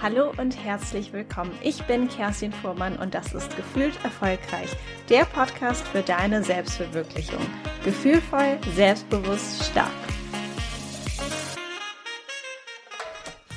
Hallo und herzlich willkommen. Ich bin Kerstin Fuhrmann und das ist Gefühlt Erfolgreich, der Podcast für deine Selbstverwirklichung. Gefühlvoll, selbstbewusst, stark.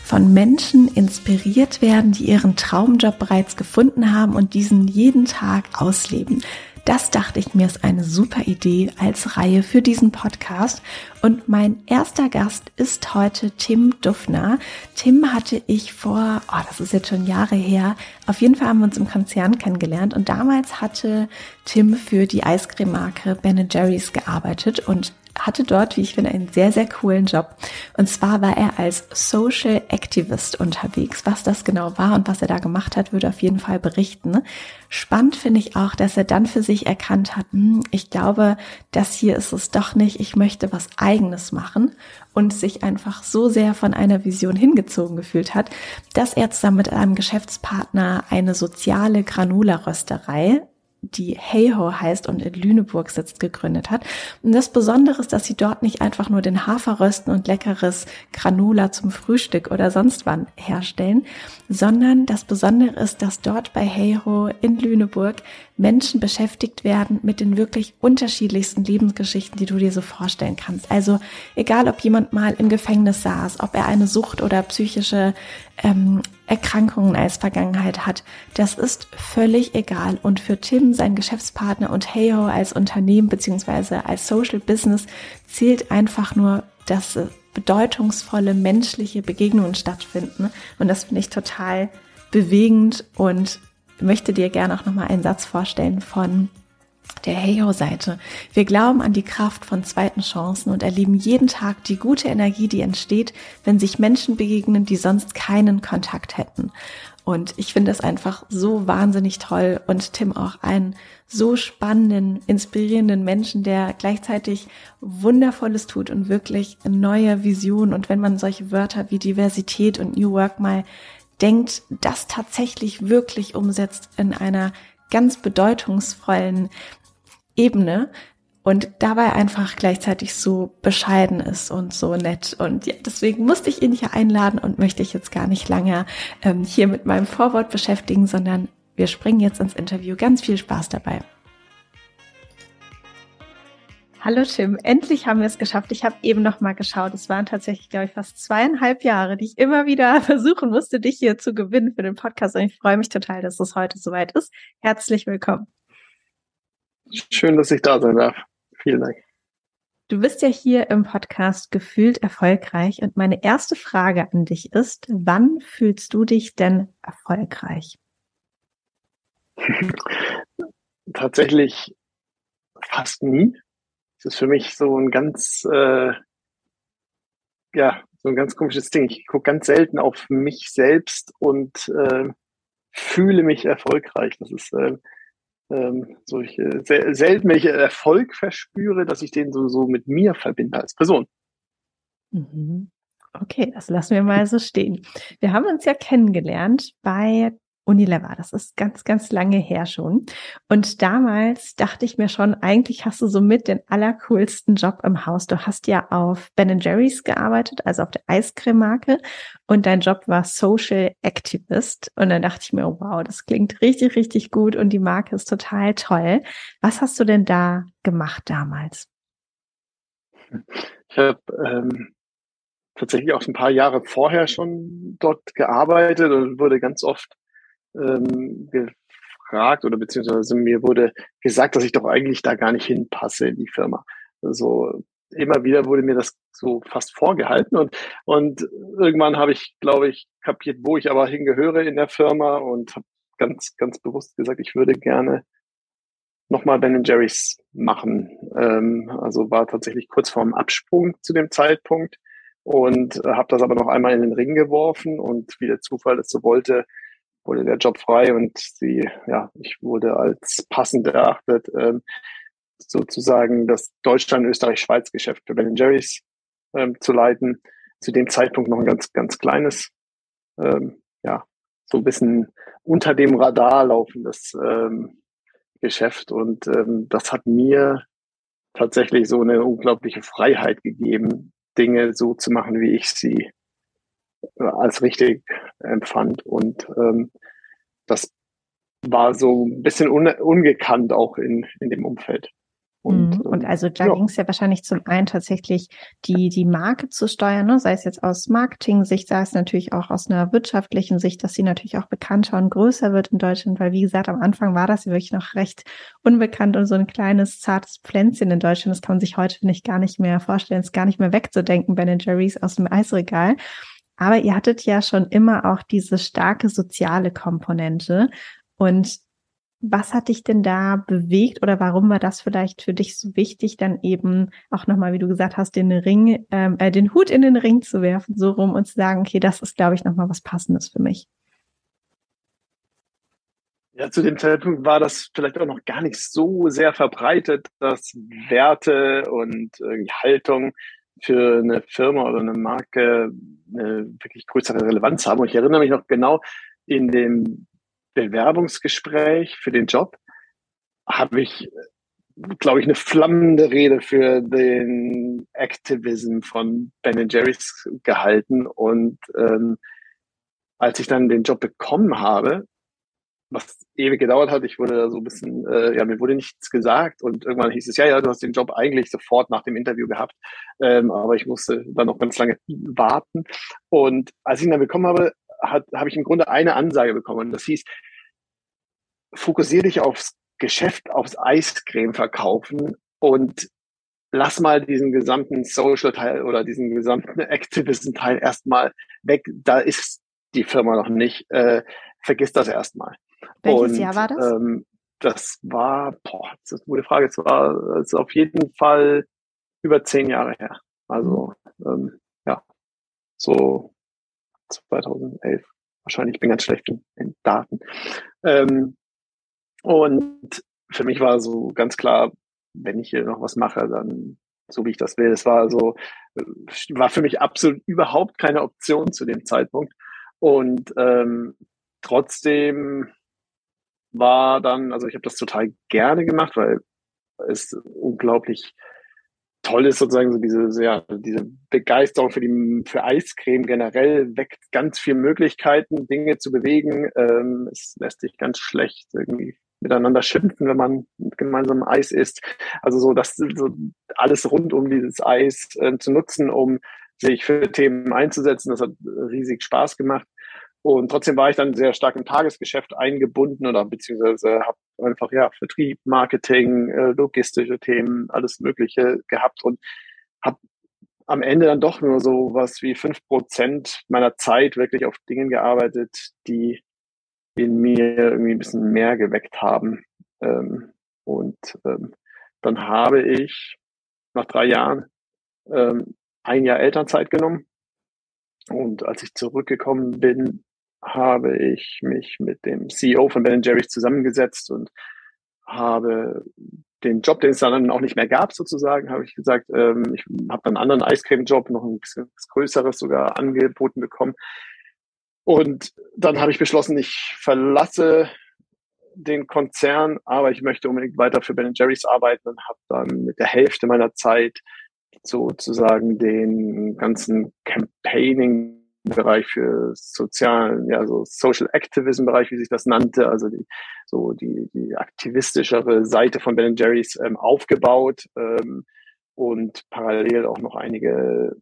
Von Menschen inspiriert werden, die ihren Traumjob bereits gefunden haben und diesen jeden Tag ausleben. Das dachte ich mir ist eine super Idee als Reihe für diesen Podcast. Und mein erster Gast ist heute Tim Duffner. Tim hatte ich vor, oh, das ist jetzt schon Jahre her. Auf jeden Fall haben wir uns im Konzern kennengelernt und damals hatte Tim für die Eiscreme-Marke Ben Jerry's gearbeitet und hatte dort, wie ich finde, einen sehr, sehr coolen Job. Und zwar war er als Social Activist unterwegs. Was das genau war und was er da gemacht hat, würde auf jeden Fall berichten. Spannend finde ich auch, dass er dann für sich erkannt hat, hm, ich glaube, das hier ist es doch nicht, ich möchte was eigenes machen und sich einfach so sehr von einer Vision hingezogen gefühlt hat, dass er zusammen mit einem Geschäftspartner eine soziale Granula-Rösterei die Heyho heißt und in Lüneburg sitzt, gegründet hat. Und das Besondere ist, dass sie dort nicht einfach nur den Hafer rösten und leckeres Granula zum Frühstück oder sonst wann herstellen, sondern das Besondere ist, dass dort bei Heyho in Lüneburg Menschen beschäftigt werden mit den wirklich unterschiedlichsten Lebensgeschichten, die du dir so vorstellen kannst. Also egal, ob jemand mal im Gefängnis saß, ob er eine Sucht oder psychische ähm, Erkrankungen als Vergangenheit hat, das ist völlig egal. Und für Tim, sein Geschäftspartner und Heyo als Unternehmen beziehungsweise als Social Business zählt einfach nur, dass bedeutungsvolle menschliche Begegnungen stattfinden. Und das finde ich total bewegend und möchte dir gerne auch nochmal einen Satz vorstellen von der Heyo-Seite. Wir glauben an die Kraft von zweiten Chancen und erleben jeden Tag die gute Energie, die entsteht, wenn sich Menschen begegnen, die sonst keinen Kontakt hätten. Und ich finde es einfach so wahnsinnig toll und Tim auch einen so spannenden, inspirierenden Menschen, der gleichzeitig Wundervolles tut und wirklich neue Visionen. Und wenn man solche Wörter wie Diversität und New Work mal denkt, das tatsächlich wirklich umsetzt in einer ganz bedeutungsvollen Ebene und dabei einfach gleichzeitig so bescheiden ist und so nett. Und ja, deswegen musste ich ihn hier einladen und möchte ich jetzt gar nicht lange ähm, hier mit meinem Vorwort beschäftigen, sondern wir springen jetzt ins Interview. Ganz viel Spaß dabei. Hallo Tim, endlich haben wir es geschafft. Ich habe eben noch mal geschaut. Es waren tatsächlich, glaube ich, fast zweieinhalb Jahre, die ich immer wieder versuchen musste, dich hier zu gewinnen für den Podcast. Und ich freue mich total, dass es heute soweit ist. Herzlich willkommen. Schön, dass ich da sein darf. Vielen Dank. Du bist ja hier im Podcast gefühlt erfolgreich und meine erste Frage an dich ist, wann fühlst du dich denn erfolgreich? Tatsächlich fast nie. Das ist für mich so ein ganz, äh, ja, so ein ganz komisches Ding. Ich gucke ganz selten auf mich selbst und äh, fühle mich erfolgreich. Das ist äh, ähm, so ich äh, selten, ich Erfolg verspüre, dass ich den so, so mit mir verbinde als Person. Mhm. Okay, das lassen wir mal so stehen. Wir haben uns ja kennengelernt bei Unilever. Das ist ganz, ganz lange her schon. Und damals dachte ich mir schon, eigentlich hast du somit den allercoolsten Job im Haus. Du hast ja auf Ben Jerry's gearbeitet, also auf der Eiscreme-Marke. Und dein Job war Social Activist. Und dann dachte ich mir, wow, das klingt richtig, richtig gut. Und die Marke ist total toll. Was hast du denn da gemacht damals? Ich habe ähm, tatsächlich auch ein paar Jahre vorher schon dort gearbeitet und wurde ganz oft ähm, gefragt oder beziehungsweise mir wurde gesagt, dass ich doch eigentlich da gar nicht hinpasse in die Firma. Also immer wieder wurde mir das so fast vorgehalten und, und irgendwann habe ich, glaube ich, kapiert, wo ich aber hingehöre in der Firma und habe ganz, ganz bewusst gesagt, ich würde gerne nochmal Ben Jerry's machen. Ähm, also war tatsächlich kurz vorm Absprung zu dem Zeitpunkt und äh, habe das aber noch einmal in den Ring geworfen und wie der Zufall es so wollte, wurde der Job frei und sie, ja, ich wurde als passend erachtet, ähm, sozusagen das Deutschland-Österreich-Schweiz-Geschäft für Ben Jerry's ähm, zu leiten. Zu dem Zeitpunkt noch ein ganz, ganz kleines, ähm, ja, so ein bisschen unter dem Radar laufendes ähm, Geschäft. Und ähm, das hat mir tatsächlich so eine unglaubliche Freiheit gegeben, Dinge so zu machen, wie ich sie als richtig empfand. Und ähm, das war so ein bisschen un ungekannt auch in, in dem Umfeld. Und, mhm. und ähm, also da ja. ging es ja wahrscheinlich zum einen tatsächlich die, die Marke zu steuern, ne? sei es jetzt aus Marketing-Sicht, sei es natürlich auch aus einer wirtschaftlichen Sicht, dass sie natürlich auch bekannter und größer wird in Deutschland, weil wie gesagt, am Anfang war das ja wirklich noch recht unbekannt und so ein kleines, zartes Pflänzchen in Deutschland. Das kann man sich heute, finde ich, gar nicht mehr vorstellen, ist gar nicht mehr wegzudenken, Ben Jerry's aus dem Eisregal. Aber ihr hattet ja schon immer auch diese starke soziale Komponente. Und was hat dich denn da bewegt oder warum war das vielleicht für dich so wichtig, dann eben auch nochmal, wie du gesagt hast, den Ring, ähm, äh, den Hut in den Ring zu werfen, so rum und zu sagen, okay, das ist, glaube ich, nochmal was Passendes für mich? Ja, zu dem Zeitpunkt war das vielleicht auch noch gar nicht so sehr verbreitet, dass Werte und äh, Haltung für eine Firma oder eine Marke eine wirklich größere Relevanz haben. Und ich erinnere mich noch genau in dem Bewerbungsgespräch für den Job habe ich, glaube ich, eine flammende Rede für den Activism von Ben Jerry's gehalten. Und ähm, als ich dann den Job bekommen habe, was ewig gedauert hat, ich wurde da so ein bisschen, äh, ja, mir wurde nichts gesagt und irgendwann hieß es, ja, ja, du hast den Job eigentlich sofort nach dem Interview gehabt, ähm, aber ich musste dann noch ganz lange warten. Und als ich ihn dann bekommen habe, hat, habe ich im Grunde eine Ansage bekommen. Das hieß, fokussiere dich aufs Geschäft, aufs Eiscreme verkaufen und lass mal diesen gesamten Social-Teil oder diesen gesamten Activism-Teil erstmal weg. Da ist die Firma noch nicht. Äh, vergiss das erstmal. Welches und, Jahr war das? Ähm, das war, boah, das ist eine gute Frage. Es war also auf jeden Fall über zehn Jahre her. Also ähm, ja, so 2011. Wahrscheinlich, ich bin ganz schlecht in, in Daten. Ähm, und für mich war so ganz klar, wenn ich hier noch was mache, dann so wie ich das will. Es war so, war für mich absolut überhaupt keine Option zu dem Zeitpunkt. Und ähm, trotzdem war dann, also ich habe das total gerne gemacht, weil es unglaublich toll ist sozusagen so diese, ja, diese Begeisterung für die für Eiscreme generell weckt ganz viele Möglichkeiten, Dinge zu bewegen. Ähm, es lässt sich ganz schlecht irgendwie miteinander schimpfen, wenn man gemeinsam Eis isst. Also so das so alles rund um dieses Eis äh, zu nutzen, um sich für Themen einzusetzen. Das hat riesig Spaß gemacht. Und trotzdem war ich dann sehr stark im Tagesgeschäft eingebunden oder beziehungsweise habe einfach ja Vertrieb, Marketing, äh, logistische Themen, alles Mögliche gehabt und habe am Ende dann doch nur so was wie fünf Prozent meiner Zeit wirklich auf Dingen gearbeitet, die in mir irgendwie ein bisschen mehr geweckt haben. Ähm, und ähm, dann habe ich nach drei Jahren ähm, ein Jahr Elternzeit genommen. Und als ich zurückgekommen bin, habe ich mich mit dem CEO von Ben Jerry's zusammengesetzt und habe den Job, den es dann auch nicht mehr gab, sozusagen, habe ich gesagt, ähm, ich habe einen anderen Eiscreme-Job, noch ein größeres sogar angeboten bekommen. Und dann habe ich beschlossen, ich verlasse den Konzern, aber ich möchte unbedingt weiter für Ben Jerry's arbeiten und habe dann mit der Hälfte meiner Zeit sozusagen den ganzen Campaigning Bereich für sozialen, ja, so Social Activism Bereich, wie sich das nannte, also die, so die, die aktivistischere Seite von Ben Jerry's ähm, aufgebaut ähm, und parallel auch noch einige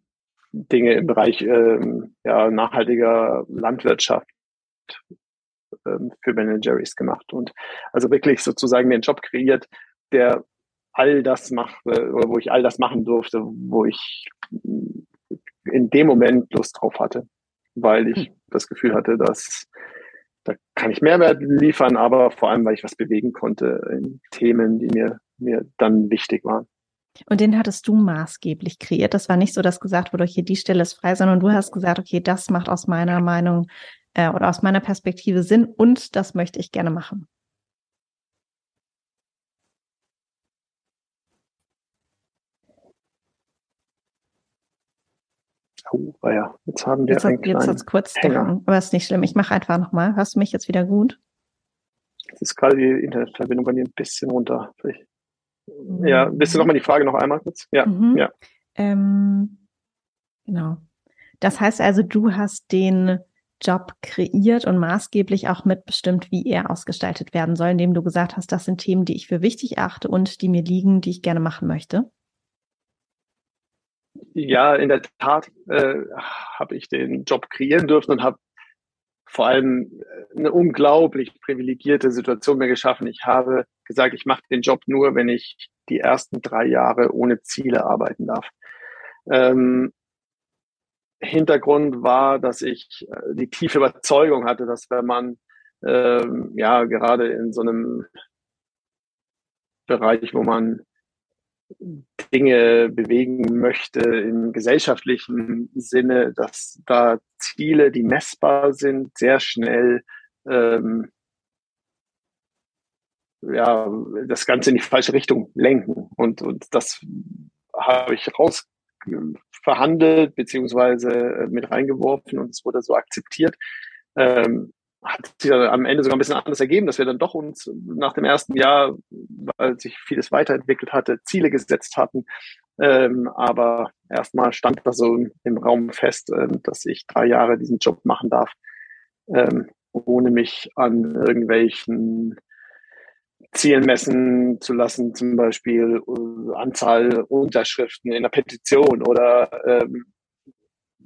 Dinge im Bereich ähm, ja, nachhaltiger Landwirtschaft ähm, für Ben Jerry's gemacht und also wirklich sozusagen den Job kreiert, der all das macht, oder wo ich all das machen durfte, wo ich in dem Moment Lust drauf hatte, weil ich hm. das Gefühl hatte, dass da kann ich Mehrwert liefern, aber vor allem, weil ich was bewegen konnte in Themen, die mir, mir dann wichtig waren. Und den hattest du maßgeblich kreiert. Das war nicht so, dass gesagt wurde, okay, die Stelle ist frei, sondern du hast gesagt, okay, das macht aus meiner Meinung äh, oder aus meiner Perspektive Sinn und das möchte ich gerne machen. Oh, ja, jetzt haben wir jetzt einen hat, Jetzt hat es kurz Hänger. aber ist nicht schlimm. Ich mache einfach nochmal. Hörst du mich jetzt wieder gut? Jetzt ist gerade die Internetverbindung bei dir ein bisschen runter. Vielleicht ja, willst du nochmal die Frage noch einmal kurz? Ja, mhm. ja. Ähm, genau. Das heißt also, du hast den Job kreiert und maßgeblich auch mitbestimmt, wie er ausgestaltet werden soll, indem du gesagt hast, das sind Themen, die ich für wichtig achte und die mir liegen, die ich gerne machen möchte? Ja, in der Tat äh, habe ich den Job kreieren dürfen und habe vor allem äh, eine unglaublich privilegierte Situation mir geschaffen. Ich habe gesagt, ich mache den Job nur, wenn ich die ersten drei Jahre ohne Ziele arbeiten darf. Ähm, Hintergrund war, dass ich äh, die tiefe Überzeugung hatte, dass wenn man ähm, ja gerade in so einem Bereich, wo man Dinge bewegen möchte im gesellschaftlichen Sinne, dass da Ziele, die messbar sind, sehr schnell ähm, ja, das Ganze in die falsche Richtung lenken. Und, und das habe ich raus verhandelt beziehungsweise äh, mit reingeworfen und es wurde so akzeptiert. Ähm, hat sich am Ende sogar ein bisschen anders ergeben, dass wir dann doch uns nach dem ersten Jahr, weil sich vieles weiterentwickelt hatte, Ziele gesetzt hatten. Ähm, aber erstmal stand da so im Raum fest, ähm, dass ich drei Jahre diesen Job machen darf, ähm, ohne mich an irgendwelchen Zielen messen zu lassen, zum Beispiel äh, Anzahl Unterschriften in der Petition oder ähm,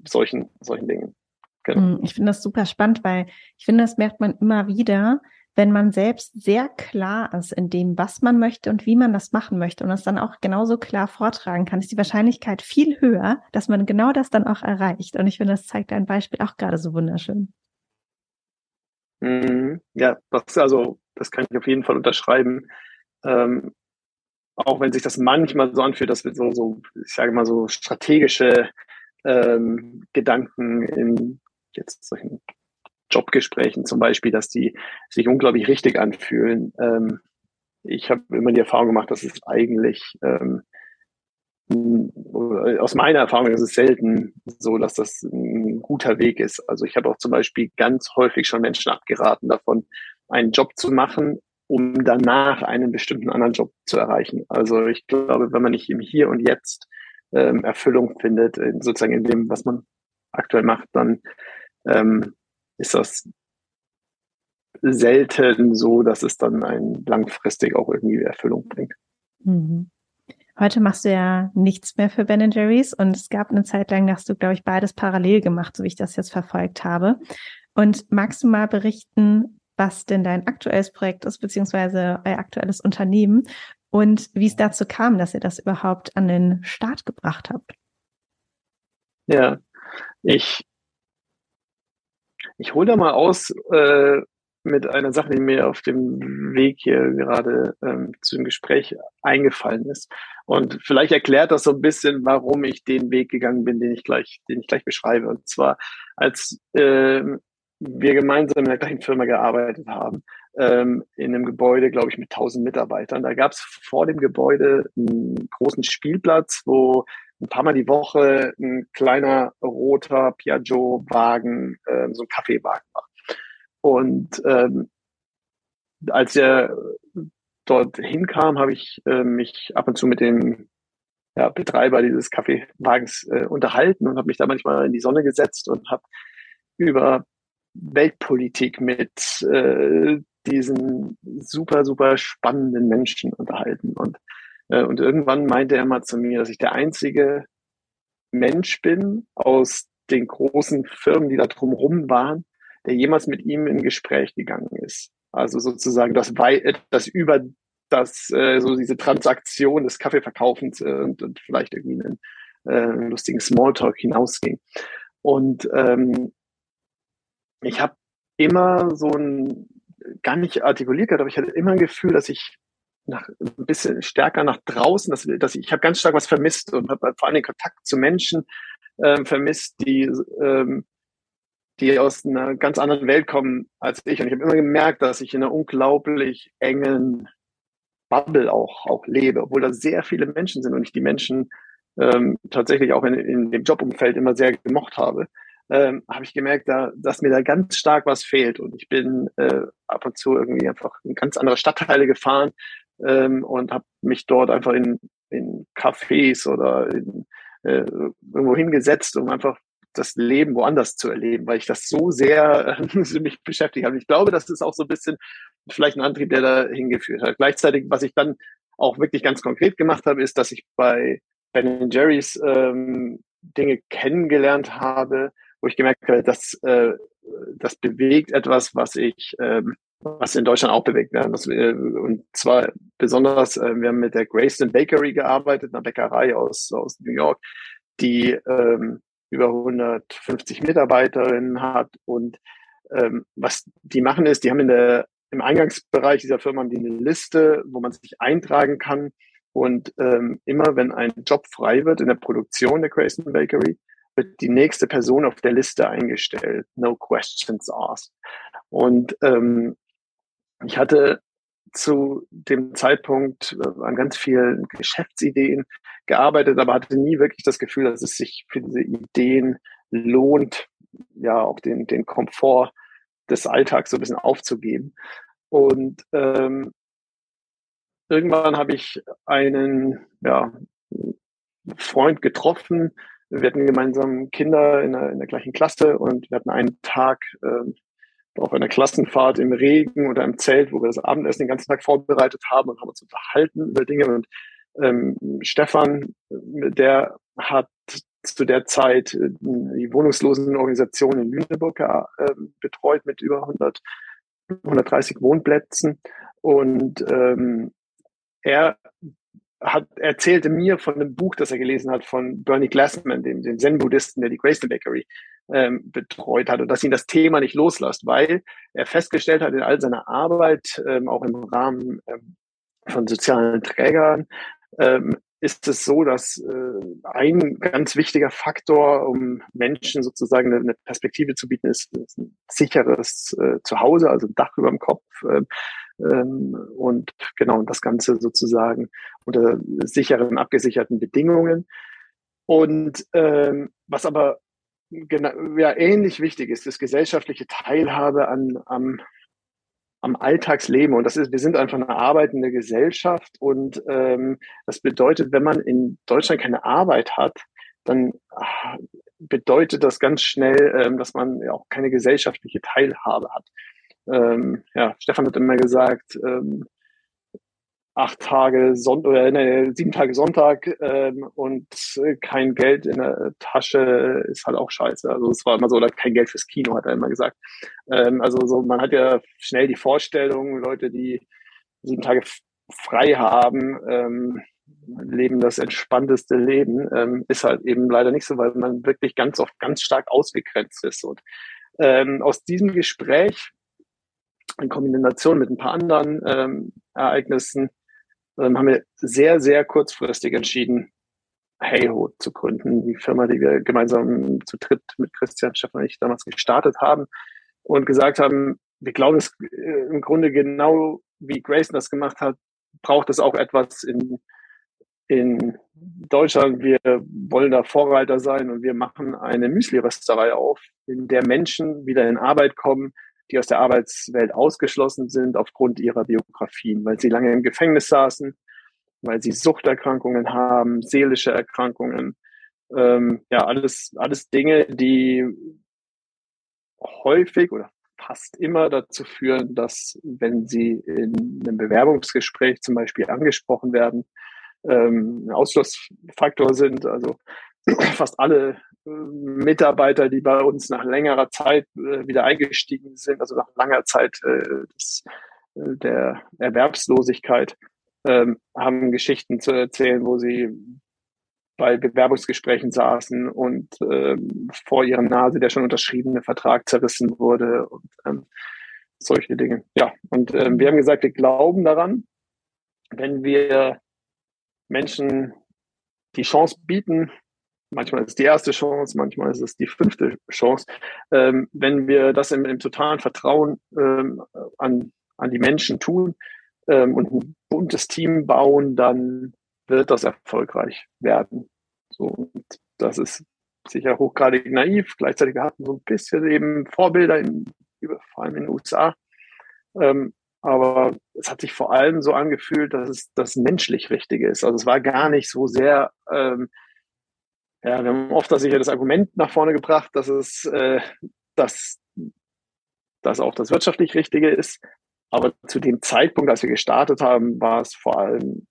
solchen, solchen Dingen. Genau. Hm, ich finde das super spannend, weil ich finde, das merkt man immer wieder, wenn man selbst sehr klar ist in dem, was man möchte und wie man das machen möchte und es dann auch genauso klar vortragen kann, ist die Wahrscheinlichkeit viel höher, dass man genau das dann auch erreicht. Und ich finde, das zeigt dein Beispiel auch gerade so wunderschön. Mhm. Ja, das, also, das kann ich auf jeden Fall unterschreiben. Ähm, auch wenn sich das manchmal so anfühlt, dass wir so, so ich sage mal, so strategische ähm, Gedanken in jetzt solchen Jobgesprächen zum Beispiel, dass die sich unglaublich richtig anfühlen. Ähm, ich habe immer die Erfahrung gemacht, dass es eigentlich ähm, aus meiner Erfahrung ist es selten so, dass das ein guter Weg ist. Also ich habe auch zum Beispiel ganz häufig schon Menschen abgeraten davon, einen Job zu machen, um danach einen bestimmten anderen Job zu erreichen. Also ich glaube, wenn man nicht im Hier und Jetzt ähm, Erfüllung findet, in, sozusagen in dem, was man aktuell macht, dann ähm, ist das selten so, dass es dann ein langfristig auch irgendwie Erfüllung bringt. Mhm. Heute machst du ja nichts mehr für Ben Jerry's und es gab eine Zeit lang, dass du, glaube ich, beides parallel gemacht, so wie ich das jetzt verfolgt habe. Und magst du mal berichten, was denn dein aktuelles Projekt ist, beziehungsweise euer aktuelles Unternehmen und wie es dazu kam, dass ihr das überhaupt an den Start gebracht habt? Ja, ich, ich hole da mal aus, äh, mit einer Sache, die mir auf dem Weg hier gerade ähm, zu dem Gespräch eingefallen ist. Und vielleicht erklärt das so ein bisschen, warum ich den Weg gegangen bin, den ich gleich, den ich gleich beschreibe. Und zwar, als äh, wir gemeinsam in der gleichen Firma gearbeitet haben, ähm, in einem Gebäude, glaube ich, mit 1000 Mitarbeitern. Da gab es vor dem Gebäude einen großen Spielplatz, wo ein paar Mal die Woche ein kleiner roter Piaggio-Wagen, äh, so ein Kaffeewagen war. Und ähm, als er dort hinkam, habe ich äh, mich ab und zu mit dem ja, Betreiber dieses Kaffeewagens äh, unterhalten und habe mich da manchmal in die Sonne gesetzt und habe über Weltpolitik mit äh, diesen super, super spannenden Menschen unterhalten. Und, und irgendwann meinte er mal zu mir, dass ich der einzige Mensch bin aus den großen Firmen, die da drumherum waren, der jemals mit ihm in Gespräch gegangen ist. Also sozusagen das, das über das, äh, so diese Transaktion des Kaffeeverkaufens äh, und, und vielleicht irgendwie einen äh, lustigen Smalltalk hinausging. Und ähm, ich habe immer so ein, gar nicht artikuliert gehabt, aber ich hatte immer ein Gefühl, dass ich nach, ein bisschen stärker nach draußen, dass, dass ich, ich habe ganz stark was vermisst und habe vor allem den Kontakt zu Menschen ähm, vermisst, die ähm, die aus einer ganz anderen Welt kommen als ich. Und ich habe immer gemerkt, dass ich in einer unglaublich engen Bubble auch, auch lebe, obwohl da sehr viele Menschen sind und ich die Menschen ähm, tatsächlich auch in, in dem Jobumfeld immer sehr gemocht habe, ähm, habe ich gemerkt, da, dass mir da ganz stark was fehlt. Und ich bin äh, ab und zu irgendwie einfach in ganz andere Stadtteile gefahren ähm, und habe mich dort einfach in, in Cafés oder in, äh, irgendwo hingesetzt, um einfach das Leben woanders zu erleben, weil ich das so sehr äh, mich beschäftigt habe. Ich glaube, das ist auch so ein bisschen vielleicht ein Antrieb, der da hingeführt hat. Gleichzeitig, was ich dann auch wirklich ganz konkret gemacht habe, ist, dass ich bei Ben Jerry's ähm, Dinge kennengelernt habe, wo ich gemerkt habe, dass äh, das bewegt etwas, was ich, ähm, was in Deutschland auch bewegt werden. Das, äh, und zwar besonders, äh, wir haben mit der Grayston Bakery gearbeitet, einer Bäckerei aus, aus New York, die ähm, über 150 Mitarbeiterinnen hat. Und ähm, was die machen ist, die haben in der im Eingangsbereich dieser Firma haben die eine Liste, wo man sich eintragen kann. Und ähm, immer wenn ein Job frei wird in der Produktion der Grayson Bakery, wird die nächste Person auf der Liste eingestellt. No questions asked. Und ähm, ich hatte zu dem Zeitpunkt äh, an ganz vielen Geschäftsideen gearbeitet, aber hatte nie wirklich das Gefühl, dass es sich für diese Ideen lohnt, ja auch den, den Komfort des Alltags so ein bisschen aufzugeben. Und ähm, irgendwann habe ich einen ja, Freund getroffen. Wir hatten gemeinsam Kinder in der, in der gleichen Klasse und wir hatten einen Tag ähm, auf einer Klassenfahrt im Regen oder im Zelt, wo wir das Abendessen den ganzen Tag vorbereitet haben und haben uns unterhalten über Dinge. Und ähm, Stefan, der hat zu der Zeit äh, die Wohnungslosenorganisation in Lüneburg äh, betreut mit über 100, 130 Wohnplätzen. Und ähm, er hat, erzählte mir von einem Buch, das er gelesen hat von Bernie Glassman, dem, dem Zen-Buddhisten, der die Graceland Bakery ähm, betreut hat und dass ihn das Thema nicht loslässt, weil er festgestellt hat in all seiner Arbeit, ähm, auch im Rahmen ähm, von sozialen Trägern, ähm, ist es so, dass äh, ein ganz wichtiger Faktor, um Menschen sozusagen eine, Perspektive zu bieten, ist, ist ein sicheres äh, Zuhause, also ein Dach über dem Kopf. Äh, und genau das Ganze sozusagen unter sicheren, abgesicherten Bedingungen. Und ähm, was aber ja, ähnlich wichtig ist, ist gesellschaftliche Teilhabe an, am, am Alltagsleben. Und das ist, wir sind einfach eine arbeitende Gesellschaft. Und ähm, das bedeutet, wenn man in Deutschland keine Arbeit hat, dann ach, bedeutet das ganz schnell, ähm, dass man auch keine gesellschaftliche Teilhabe hat. Ähm, ja, Stefan hat immer gesagt, ähm, acht Tage Sonntag oder nee, sieben Tage Sonntag ähm, und kein Geld in der Tasche ist halt auch scheiße. Also es war immer so, oder kein Geld fürs Kino, hat er immer gesagt. Ähm, also so, man hat ja schnell die Vorstellung, Leute, die sieben Tage frei haben, ähm, leben das entspannteste Leben, ähm, ist halt eben leider nicht so, weil man wirklich ganz oft ganz stark ausgegrenzt ist. Und ähm, aus diesem Gespräch in Kombination mit ein paar anderen ähm, Ereignissen ähm, haben wir sehr, sehr kurzfristig entschieden, Heyho zu gründen, die Firma, die wir gemeinsam zu dritt mit Christian Stefan und ich damals gestartet haben und gesagt haben, wir glauben es äh, im Grunde genau wie Grayson das gemacht hat, braucht es auch etwas in, in Deutschland. Wir wollen da Vorreiter sein und wir machen eine Müsli-Rösterei auf, in der Menschen wieder in Arbeit kommen, die aus der Arbeitswelt ausgeschlossen sind aufgrund ihrer Biografien, weil sie lange im Gefängnis saßen, weil sie Suchterkrankungen haben, seelische Erkrankungen, ähm, ja, alles, alles Dinge, die häufig oder fast immer dazu führen, dass wenn sie in einem Bewerbungsgespräch zum Beispiel angesprochen werden, ähm, ein Ausschlussfaktor sind. Also fast alle Mitarbeiter, die bei uns nach längerer Zeit äh, wieder eingestiegen sind, also nach langer Zeit äh, des, der Erwerbslosigkeit, ähm, haben Geschichten zu erzählen, wo sie bei Bewerbungsgesprächen saßen und ähm, vor ihrer Nase der schon unterschriebene Vertrag zerrissen wurde und ähm, solche Dinge. Ja, und wir haben gesagt, wir glauben daran, wenn wir Menschen die Chance bieten, manchmal ist es die erste Chance, manchmal ist es die fünfte Chance. Ähm, wenn wir das im, im totalen Vertrauen ähm, an, an die Menschen tun ähm, und ein buntes Team bauen, dann wird das erfolgreich werden. So, und das ist sicher hochgradig naiv. Gleichzeitig hatten wir so ein bisschen eben Vorbilder, in, vor allem in den USA. Ähm, aber es hat sich vor allem so angefühlt, dass es das menschlich Richtige ist. Also es war gar nicht so sehr ähm, ja, wir haben oft das sicher das Argument nach vorne gebracht, dass es, äh, dass das auch das wirtschaftlich Richtige ist. Aber zu dem Zeitpunkt, als wir gestartet haben, war es vor allem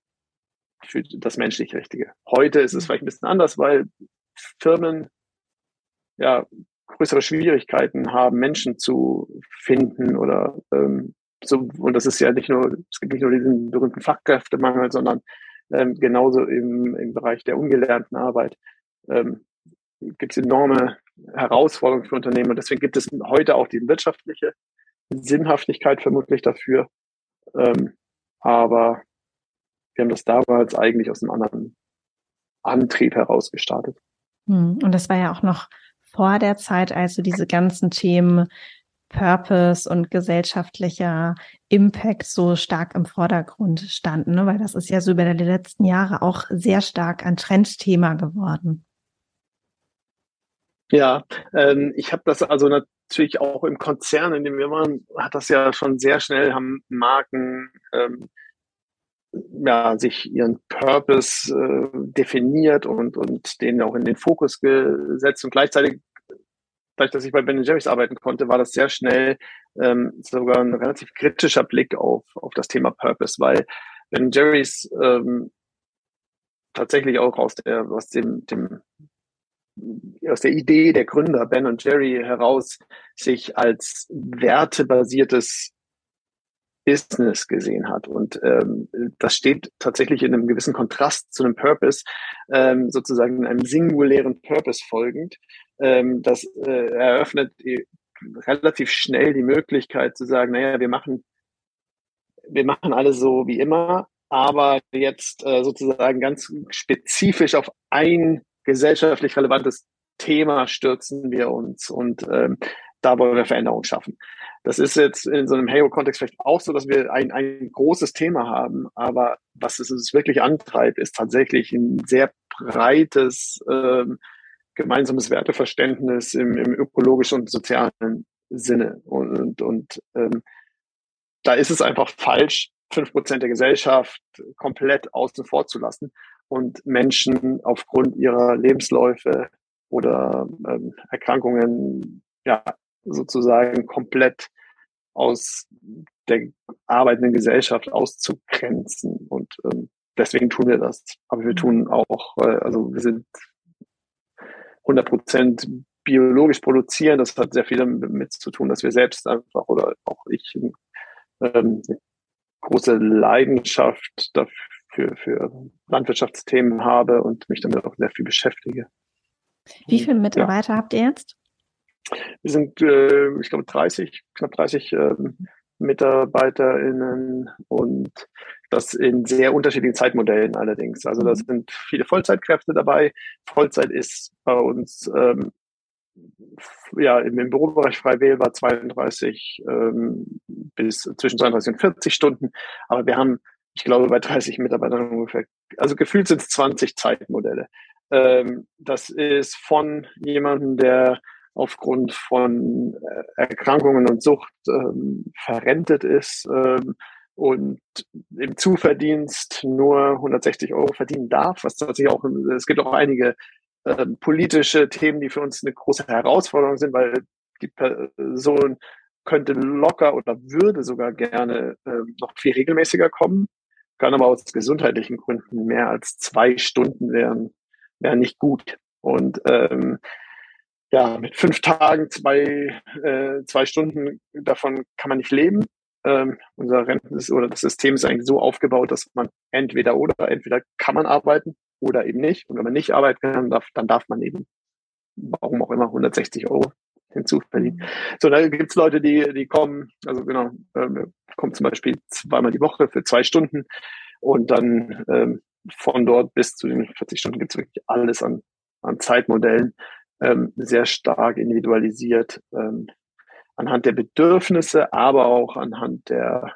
für das menschlich Richtige. Heute ist es vielleicht ein bisschen anders, weil Firmen ja größere Schwierigkeiten haben, Menschen zu finden oder ähm, so, und das ist ja nicht nur, es gibt nicht nur diesen berühmten Fachkräftemangel, sondern ähm, genauso im, im Bereich der ungelernten Arbeit ähm, gibt es enorme Herausforderungen für Unternehmen und deswegen gibt es heute auch die wirtschaftliche Sinnhaftigkeit vermutlich dafür. Ähm, aber wir haben das damals eigentlich aus einem anderen Antrieb heraus gestartet. Hm, und das war ja auch noch vor der Zeit, als so diese ganzen Themen Purpose und gesellschaftlicher Impact so stark im Vordergrund standen, ne? weil das ist ja so über die letzten Jahre auch sehr stark ein Trendthema geworden. Ja, ähm, ich habe das also natürlich auch im Konzern, in dem wir waren, hat das ja schon sehr schnell, haben Marken ähm, ja, sich ihren Purpose äh, definiert und, und den auch in den Fokus gesetzt. Und gleichzeitig dadurch, dass ich bei Ben Jerry's arbeiten konnte, war das sehr schnell ähm, sogar ein relativ kritischer Blick auf, auf das Thema Purpose, weil Ben Jerry's ähm, tatsächlich auch aus der, aus dem, dem aus der Idee der Gründer Ben und Jerry heraus sich als wertebasiertes Business gesehen hat. Und ähm, das steht tatsächlich in einem gewissen Kontrast zu einem Purpose, ähm, sozusagen in einem singulären Purpose folgend. Ähm, das äh, eröffnet relativ schnell die Möglichkeit zu sagen, naja, wir machen, wir machen alles so wie immer, aber jetzt äh, sozusagen ganz spezifisch auf ein gesellschaftlich relevantes Thema stürzen wir uns und ähm, da wollen wir Veränderungen schaffen. Das ist jetzt in so einem Halo-Kontext vielleicht auch so, dass wir ein, ein großes Thema haben, aber was es uns wirklich antreibt, ist tatsächlich ein sehr breites ähm, gemeinsames Werteverständnis im, im ökologischen und sozialen Sinne. Und, und, und ähm, da ist es einfach falsch, fünf Prozent der Gesellschaft komplett außen vor zu lassen und Menschen aufgrund ihrer Lebensläufe oder ähm, Erkrankungen ja sozusagen komplett aus der arbeitenden Gesellschaft auszugrenzen. Und ähm, deswegen tun wir das. Aber wir tun auch, äh, also wir sind 100 Prozent biologisch produzieren. Das hat sehr viel damit zu tun, dass wir selbst einfach oder auch ich ähm, große Leidenschaft dafür für Landwirtschaftsthemen habe und mich damit auch sehr viel beschäftige. Wie viele Mitarbeiter ja. habt ihr jetzt? Wir sind, äh, ich glaube, 30, knapp 30 äh, MitarbeiterInnen und das in sehr unterschiedlichen Zeitmodellen allerdings. Also da mhm. sind viele Vollzeitkräfte dabei. Vollzeit ist bei uns ähm, ja im, im Bürobereich frei wählbar 32 ähm, bis zwischen 32 und 40 Stunden. Aber wir haben, ich glaube, bei 30 Mitarbeitern ungefähr, also gefühlt sind es 20 Zeitmodelle. Ähm, das ist von jemandem, der aufgrund von äh, Erkrankungen und Sucht ähm, verrentet ist ähm, und im Zuverdienst nur 160 Euro verdienen darf, was tatsächlich auch, es gibt auch einige äh, politische Themen, die für uns eine große Herausforderung sind, weil die Person könnte locker oder würde sogar gerne äh, noch viel regelmäßiger kommen, kann aber aus gesundheitlichen Gründen mehr als zwei Stunden wären, wären nicht gut. Und ähm, ja, mit fünf Tagen, zwei, äh, zwei Stunden, davon kann man nicht leben. Ähm, unser Renten oder das System ist eigentlich so aufgebaut, dass man entweder oder, entweder kann man arbeiten oder eben nicht. Und wenn man nicht arbeiten kann, darf, dann darf man eben, warum auch immer, 160 Euro hinzuverdienen. So, da gibt's Leute, die, die kommen, also genau, ähm, kommen zum Beispiel zweimal die Woche für zwei Stunden und dann ähm, von dort bis zu den 40 Stunden gibt's wirklich alles an, an Zeitmodellen ähm, sehr stark individualisiert ähm, anhand der Bedürfnisse, aber auch anhand der,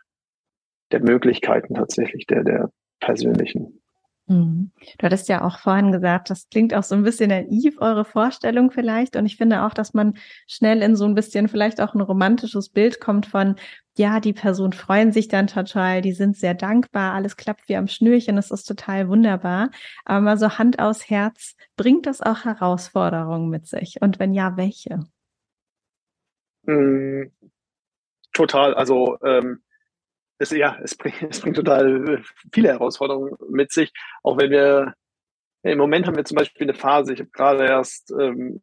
der Möglichkeiten tatsächlich, der, der persönlichen. Mhm. Du hattest ja auch vorhin gesagt, das klingt auch so ein bisschen naiv, eure Vorstellung vielleicht. Und ich finde auch, dass man schnell in so ein bisschen vielleicht auch ein romantisches Bild kommt von, ja, die Personen freuen sich dann total, die sind sehr dankbar, alles klappt wie am Schnürchen, es ist total wunderbar. Aber mal so Hand aus Herz, bringt das auch Herausforderungen mit sich? Und wenn ja, welche? Mm, total. Also ähm, es, ja, es bringt, es bringt total viele Herausforderungen mit sich, auch wenn wir im Moment haben wir zum Beispiel eine Phase, ich habe gerade erst ähm,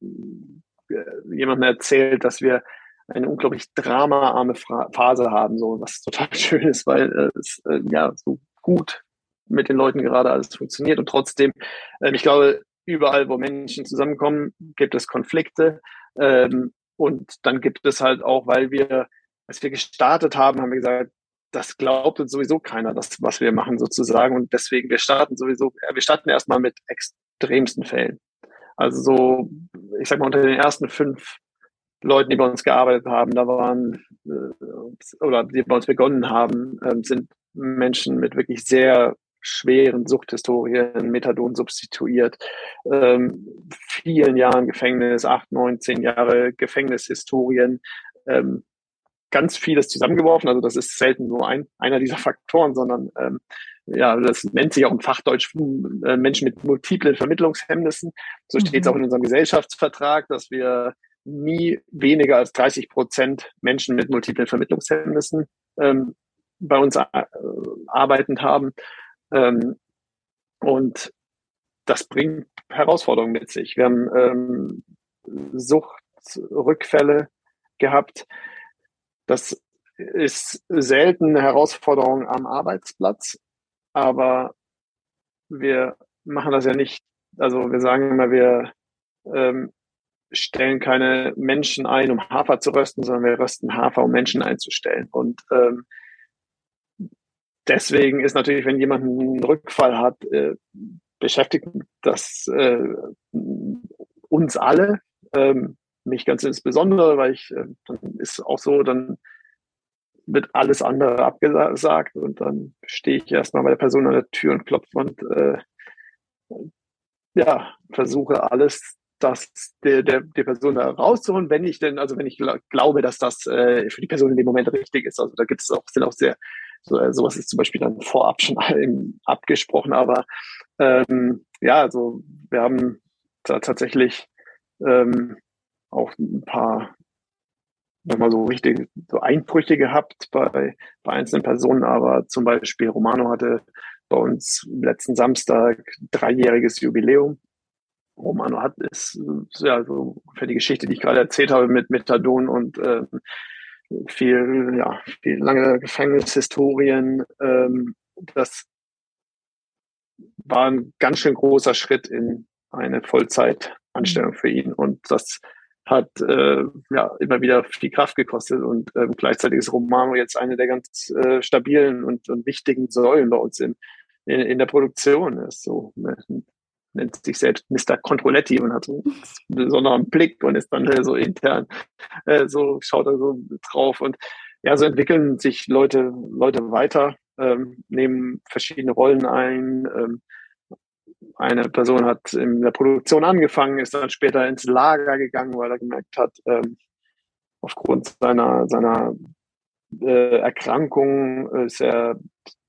jemandem erzählt, dass wir eine unglaublich dramaarme Phase haben, so was total schön ist, weil äh, es äh, ja so gut mit den Leuten gerade alles funktioniert. Und trotzdem, äh, ich glaube, überall, wo Menschen zusammenkommen, gibt es Konflikte ähm, und dann gibt es halt auch, weil wir, als wir gestartet haben, haben wir gesagt, das glaubt uns sowieso keiner, das, was wir machen sozusagen und deswegen, wir starten sowieso, wir starten erstmal mit extremsten Fällen. Also so, ich sag mal, unter den ersten fünf Leuten, die bei uns gearbeitet haben, da waren äh, oder die bei uns begonnen haben, äh, sind Menschen mit wirklich sehr schweren Suchthistorien, Methadon substituiert, ähm, vielen Jahren Gefängnis, acht, neun, zehn Jahre Gefängnishistorien, ähm, ganz vieles zusammengeworfen. Also das ist selten nur ein, einer dieser Faktoren, sondern ähm, ja, das nennt sich auch im Fachdeutsch äh, Menschen mit multiplen Vermittlungshemmnissen. So steht es mhm. auch in unserem Gesellschaftsvertrag, dass wir nie weniger als 30 Prozent Menschen mit multiplen Vermittlungshemmnissen ähm, bei uns äh, arbeitend haben. Ähm, und das bringt Herausforderungen mit sich. Wir haben ähm, Suchtrückfälle gehabt. Das ist selten eine Herausforderung am Arbeitsplatz, aber wir machen das ja nicht. Also wir sagen immer, wir ähm, stellen keine Menschen ein, um Hafer zu rösten, sondern wir rösten Hafer, um Menschen einzustellen. Und ähm, deswegen ist natürlich, wenn jemand einen Rückfall hat, äh, beschäftigt das äh, uns alle, ähm, mich ganz insbesondere, weil ich, äh, dann ist auch so, dann wird alles andere abgesagt und dann stehe ich erstmal bei der Person an der Tür und klopfe und äh, ja, versuche alles das der, der, der Person da rauszuholen, wenn ich denn, also wenn ich glaube, dass das äh, für die Person in dem Moment richtig ist. Also da gibt es auch, sind auch sehr, so, äh, sowas ist zum Beispiel dann vorab schon abgesprochen, aber ähm, ja, also wir haben da tatsächlich ähm, auch ein paar nochmal so richtig so Einbrüche gehabt bei, bei einzelnen Personen, aber zum Beispiel Romano hatte bei uns letzten Samstag dreijähriges Jubiläum Romano hat, ist ja so für die Geschichte, die ich gerade erzählt habe mit Methadon und äh, viel, ja, viel lange Gefängnishistorien. Ähm, das war ein ganz schön großer Schritt in eine Vollzeitanstellung für ihn und das hat äh, ja immer wieder viel Kraft gekostet und äh, gleichzeitig ist Romano jetzt eine der ganz äh, stabilen und, und wichtigen Säulen bei uns in, in, in der Produktion ist so ne, nennt sich selbst Mr. Controletti und hat so einen besonderen Blick und ist dann so intern, äh, so schaut er so drauf und ja, so entwickeln sich Leute, Leute weiter, ähm, nehmen verschiedene Rollen ein. Ähm, eine Person hat in der Produktion angefangen, ist dann später ins Lager gegangen, weil er gemerkt hat, ähm, aufgrund seiner, seiner äh, Erkrankung ist er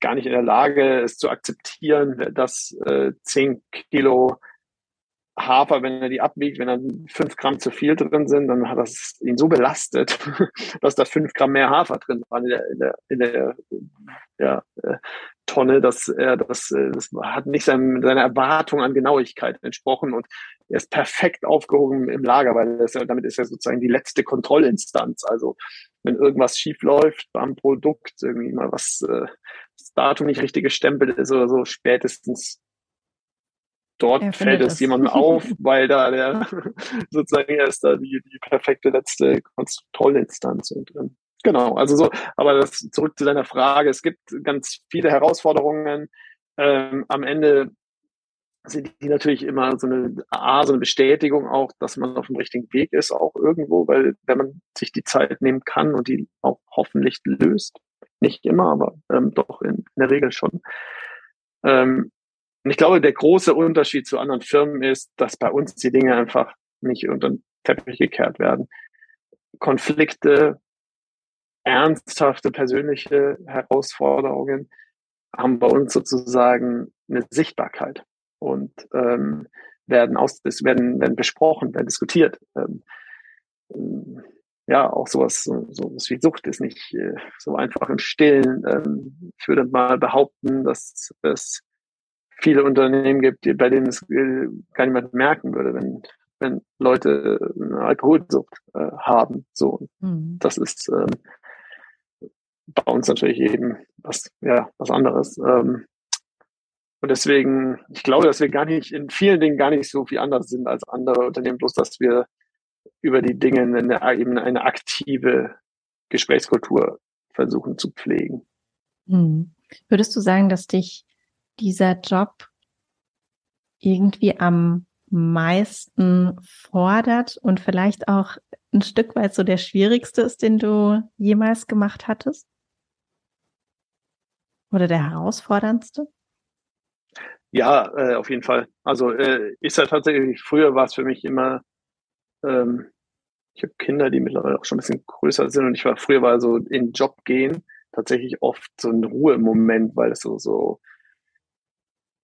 gar nicht in der Lage, es zu akzeptieren, dass äh, 10 Kilo Hafer, wenn er die abwiegt, wenn da fünf Gramm zu viel drin sind, dann hat das ihn so belastet, dass da fünf Gramm mehr Hafer drin waren in der, in der, in der ja, äh, Tonne, dass er das, äh, das hat nicht seinem, seiner Erwartung an Genauigkeit entsprochen und er ist perfekt aufgehoben im Lager, weil das, damit ist er sozusagen die letzte Kontrollinstanz. Also wenn irgendwas schief läuft beim Produkt, irgendwie mal was äh, das Datum nicht richtig gestempelt ist oder so, spätestens dort fällt es jemandem auf, weil da der sozusagen er ist da die, die perfekte letzte Kontrollinstanz. Und ähm, genau, also so, aber das zurück zu deiner Frage, es gibt ganz viele Herausforderungen. Ähm, am Ende sind die natürlich immer so eine A, so eine Bestätigung auch, dass man auf dem richtigen Weg ist, auch irgendwo, weil wenn man sich die Zeit nehmen kann und die auch hoffentlich löst, nicht immer, aber ähm, doch in, in der Regel schon. Ähm, und ich glaube, der große Unterschied zu anderen Firmen ist, dass bei uns die Dinge einfach nicht unter den Teppich gekehrt werden. Konflikte ernsthafte persönliche Herausforderungen haben bei uns sozusagen eine Sichtbarkeit und ähm, werden aus, werden, werden besprochen, werden diskutiert. Ähm, ja, auch sowas, so, sowas wie Sucht ist nicht äh, so einfach im Stillen. Ähm, ich würde mal behaupten, dass es viele Unternehmen gibt, bei denen es äh, gar niemand merken würde, wenn, wenn Leute eine Alkoholsucht äh, haben. So, mhm. das ist ähm, bei uns natürlich eben was, ja, was anderes. Ähm, und deswegen, ich glaube, dass wir gar nicht in vielen Dingen gar nicht so viel anders sind als andere Unternehmen, bloß dass wir über die Dinge eine, eben eine aktive Gesprächskultur versuchen zu pflegen. Hm. Würdest du sagen, dass dich dieser Job irgendwie am meisten fordert und vielleicht auch ein Stück weit so der schwierigste ist, den du jemals gemacht hattest? Oder der herausforderndste? Ja, äh, auf jeden Fall. Also äh, ist ja tatsächlich, früher war es für mich immer, ähm, ich habe Kinder, die mittlerweile auch schon ein bisschen größer sind und ich war früher war so in Job gehen tatsächlich oft so ein Ruhemoment, weil es so, so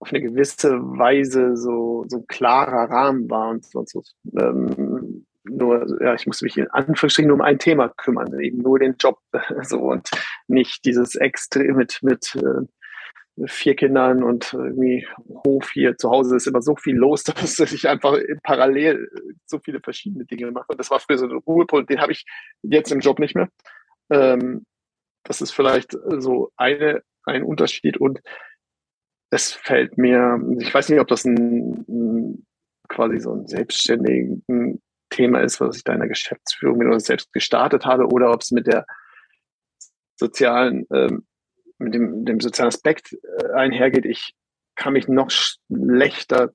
auf eine gewisse Weise so, so ein klarer Rahmen war und so, so ähm, nur, ja, ich musste mich in Anführungsstrichen nur um ein Thema kümmern, eben nur den Job, so und nicht dieses Extrem mit, mit äh, vier Kindern und irgendwie Hof hier zu Hause ist immer so viel los, dass ich einfach parallel so viele verschiedene Dinge mache. Das war früher so ein Ruhepunkt, den habe ich jetzt im Job nicht mehr. Ähm, das ist vielleicht so eine, ein Unterschied und es fällt mir, ich weiß nicht, ob das ein, ein quasi so ein selbstständigen Thema ist, was ich da in der Geschäftsführung mit selbst gestartet habe, oder ob es mit der sozialen, ähm, mit dem, dem sozialen Aspekt äh, einhergeht. Ich kann mich noch schlechter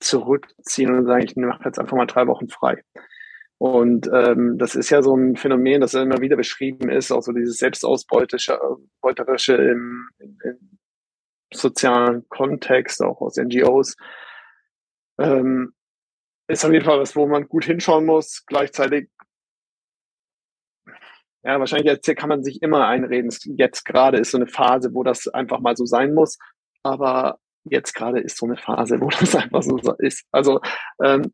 zurückziehen und sagen, ich mache jetzt einfach mal drei Wochen frei. Und ähm, das ist ja so ein Phänomen, das immer wieder beschrieben ist, auch so dieses Selbstausbeuterische im, im, im sozialen Kontext, auch aus NGOs. Ähm, ist auf jeden Fall was, wo man gut hinschauen muss. Gleichzeitig, ja, wahrscheinlich jetzt kann man sich immer einreden. Jetzt gerade ist so eine Phase, wo das einfach mal so sein muss. Aber jetzt gerade ist so eine Phase, wo das einfach so ist. Also ähm,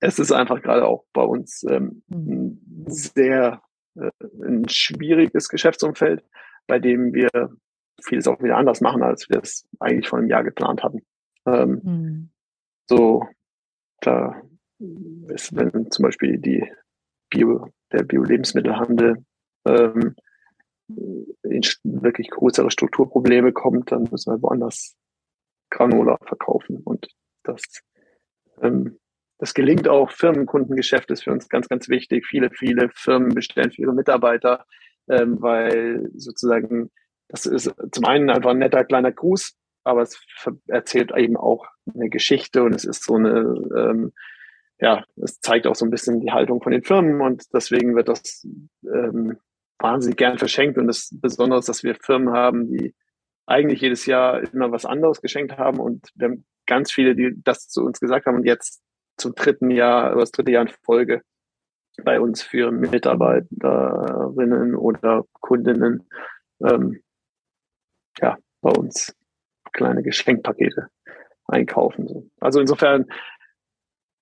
es ist einfach gerade auch bei uns ähm, mhm. ein sehr äh, ein schwieriges Geschäftsumfeld, bei dem wir vieles auch wieder anders machen, als wir es eigentlich vor einem Jahr geplant hatten. Ähm, mhm. So da ist, wenn zum Beispiel die Bio, der Bio-Lebensmittelhandel ähm, in wirklich größere Strukturprobleme kommt, dann müssen wir woanders Granola verkaufen. Und das, ähm, das gelingt auch. Firmenkundengeschäft ist für uns ganz, ganz wichtig. Viele, viele Firmen bestellen für ihre Mitarbeiter, ähm, weil sozusagen das ist zum einen einfach ein netter kleiner Gruß, aber es erzählt eben auch eine Geschichte und es ist so eine, ähm, ja, es zeigt auch so ein bisschen die Haltung von den Firmen und deswegen wird das ähm, wahnsinnig gern verschenkt und es ist besonders, dass wir Firmen haben, die eigentlich jedes Jahr immer was anderes geschenkt haben und wir haben ganz viele, die das zu uns gesagt haben und jetzt zum dritten Jahr, oder das dritte Jahr in Folge bei uns für Mitarbeiterinnen oder Kundinnen ähm, ja, bei uns kleine Geschenkpakete einkaufen. So. Also insofern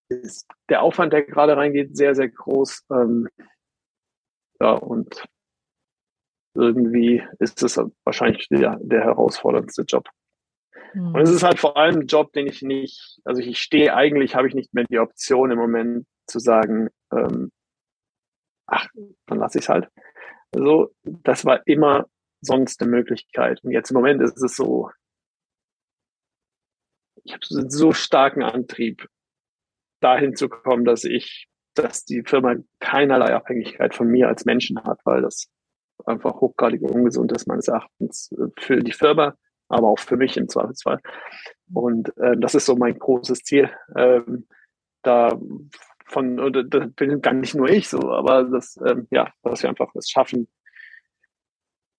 ist der Aufwand, der gerade reingeht, sehr, sehr groß. Ähm, ja, und irgendwie ist es wahrscheinlich der, der herausforderndste Job. Mhm. Und es ist halt vor allem ein Job, den ich nicht, also ich stehe eigentlich, habe ich nicht mehr die Option im Moment zu sagen, ähm, ach, dann lasse ich es halt. Also das war immer sonst eine Möglichkeit. Und jetzt im Moment ist es so, ich habe so starken Antrieb, dahin zu kommen, dass ich, dass die Firma keinerlei Abhängigkeit von mir als Menschen hat, weil das einfach hochgradig ungesund ist, meines Erachtens, äh, für die Firma, aber auch für mich im Zweifelsfall. Und äh, das ist so mein großes Ziel. Ähm, da von, oder das bin gar nicht nur ich so, aber das, ähm, ja, dass wir einfach es schaffen,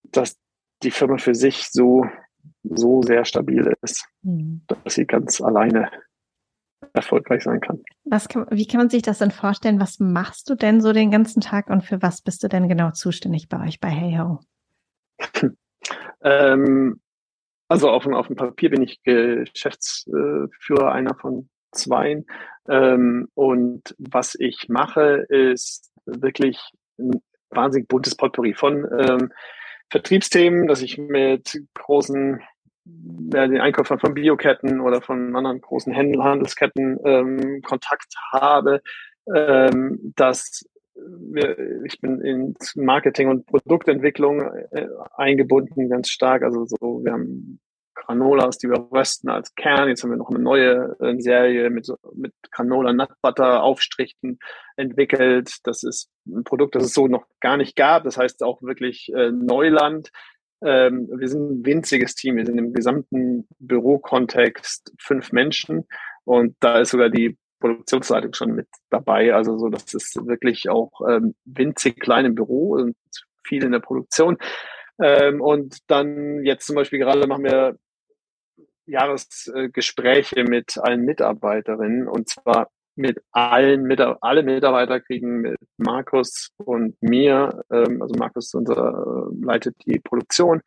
dass die Firma für sich so, so sehr stabil ist, mhm. dass sie ganz alleine erfolgreich sein kann. Was kann, wie kann man sich das denn vorstellen? Was machst du denn so den ganzen Tag und für was bist du denn genau zuständig bei euch bei HeyHo? ähm, also auf, auf dem Papier bin ich Geschäftsführer einer von zweien. Ähm, und was ich mache, ist wirklich ein wahnsinnig buntes Potpourri von ähm, Vertriebsthemen, dass ich mit großen den Einkauf von Bioketten oder von anderen großen Händel, Handelsketten ähm, Kontakt habe, ähm, dass wir, ich bin in Marketing und Produktentwicklung äh, eingebunden ganz stark. Also so, wir haben Granolas, die wir rösten als Kern. Jetzt haben wir noch eine neue äh, Serie mit, mit Granola Nut Butter Aufstrichen entwickelt. Das ist ein Produkt, das es so noch gar nicht gab. Das heißt auch wirklich äh, Neuland. Ähm, wir sind ein winziges Team. Wir sind im gesamten Bürokontext fünf Menschen und da ist sogar die Produktionsleitung schon mit dabei. Also so, das ist wirklich auch ähm, winzig klein im Büro und viel in der Produktion. Ähm, und dann jetzt zum Beispiel gerade machen wir Jahresgespräche mit allen Mitarbeiterinnen und zwar mit allen Mitarbeiter, alle Mitarbeiter kriegen mit Markus und mir, ähm, also Markus unser, äh, leitet die Produktion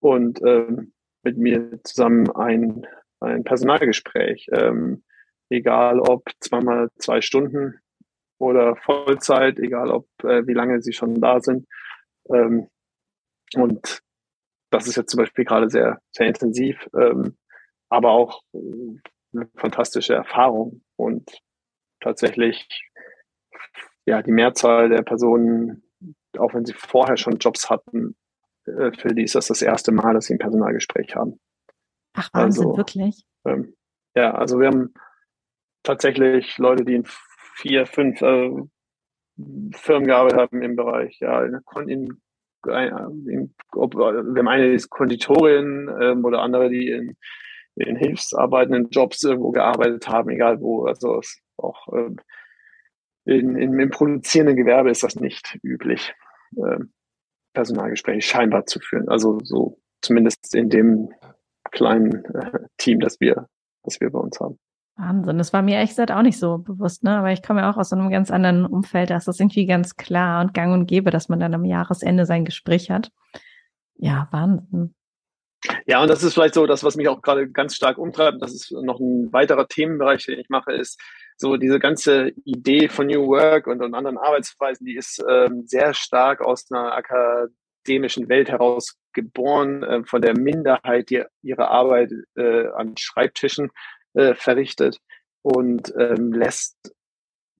und ähm, mit mir zusammen ein, ein Personalgespräch, ähm, egal ob zweimal zwei Stunden oder Vollzeit, egal ob äh, wie lange sie schon da sind. Ähm, und das ist jetzt zum Beispiel gerade sehr, sehr intensiv, ähm, aber auch äh, eine fantastische Erfahrung und tatsächlich ja die Mehrzahl der Personen, auch wenn sie vorher schon Jobs hatten, äh, für die ist das das erste Mal, dass sie ein Personalgespräch haben. Ach Wahnsinn, also, wirklich? Ähm, ja, also wir haben tatsächlich Leute, die in vier, fünf äh, Firmen gearbeitet haben im Bereich, ja, in, in, in, ob, wir haben eine, die ist Konditorin ähm, oder andere, die in, in hilfsarbeitenden Jobs irgendwo gearbeitet haben, egal wo. Also es auch ähm, in, in, im produzierenden Gewerbe ist das nicht üblich, ähm, Personalgespräche scheinbar zu führen. Also so zumindest in dem kleinen äh, Team, das wir, das wir bei uns haben. Wahnsinn, das war mir echt gesagt auch nicht so bewusst, ne? Aber ich komme ja auch aus einem ganz anderen Umfeld, da ist das irgendwie ganz klar und gang und gäbe, dass man dann am Jahresende sein Gespräch hat. Ja, Wahnsinn. Ja, und das ist vielleicht so das, was mich auch gerade ganz stark umtreibt. Das ist noch ein weiterer Themenbereich, den ich mache, ist so diese ganze Idee von New Work und, und anderen Arbeitsweisen, die ist ähm, sehr stark aus einer akademischen Welt heraus geboren, äh, von der Minderheit, die ihre Arbeit äh, an Schreibtischen äh, verrichtet und ähm, lässt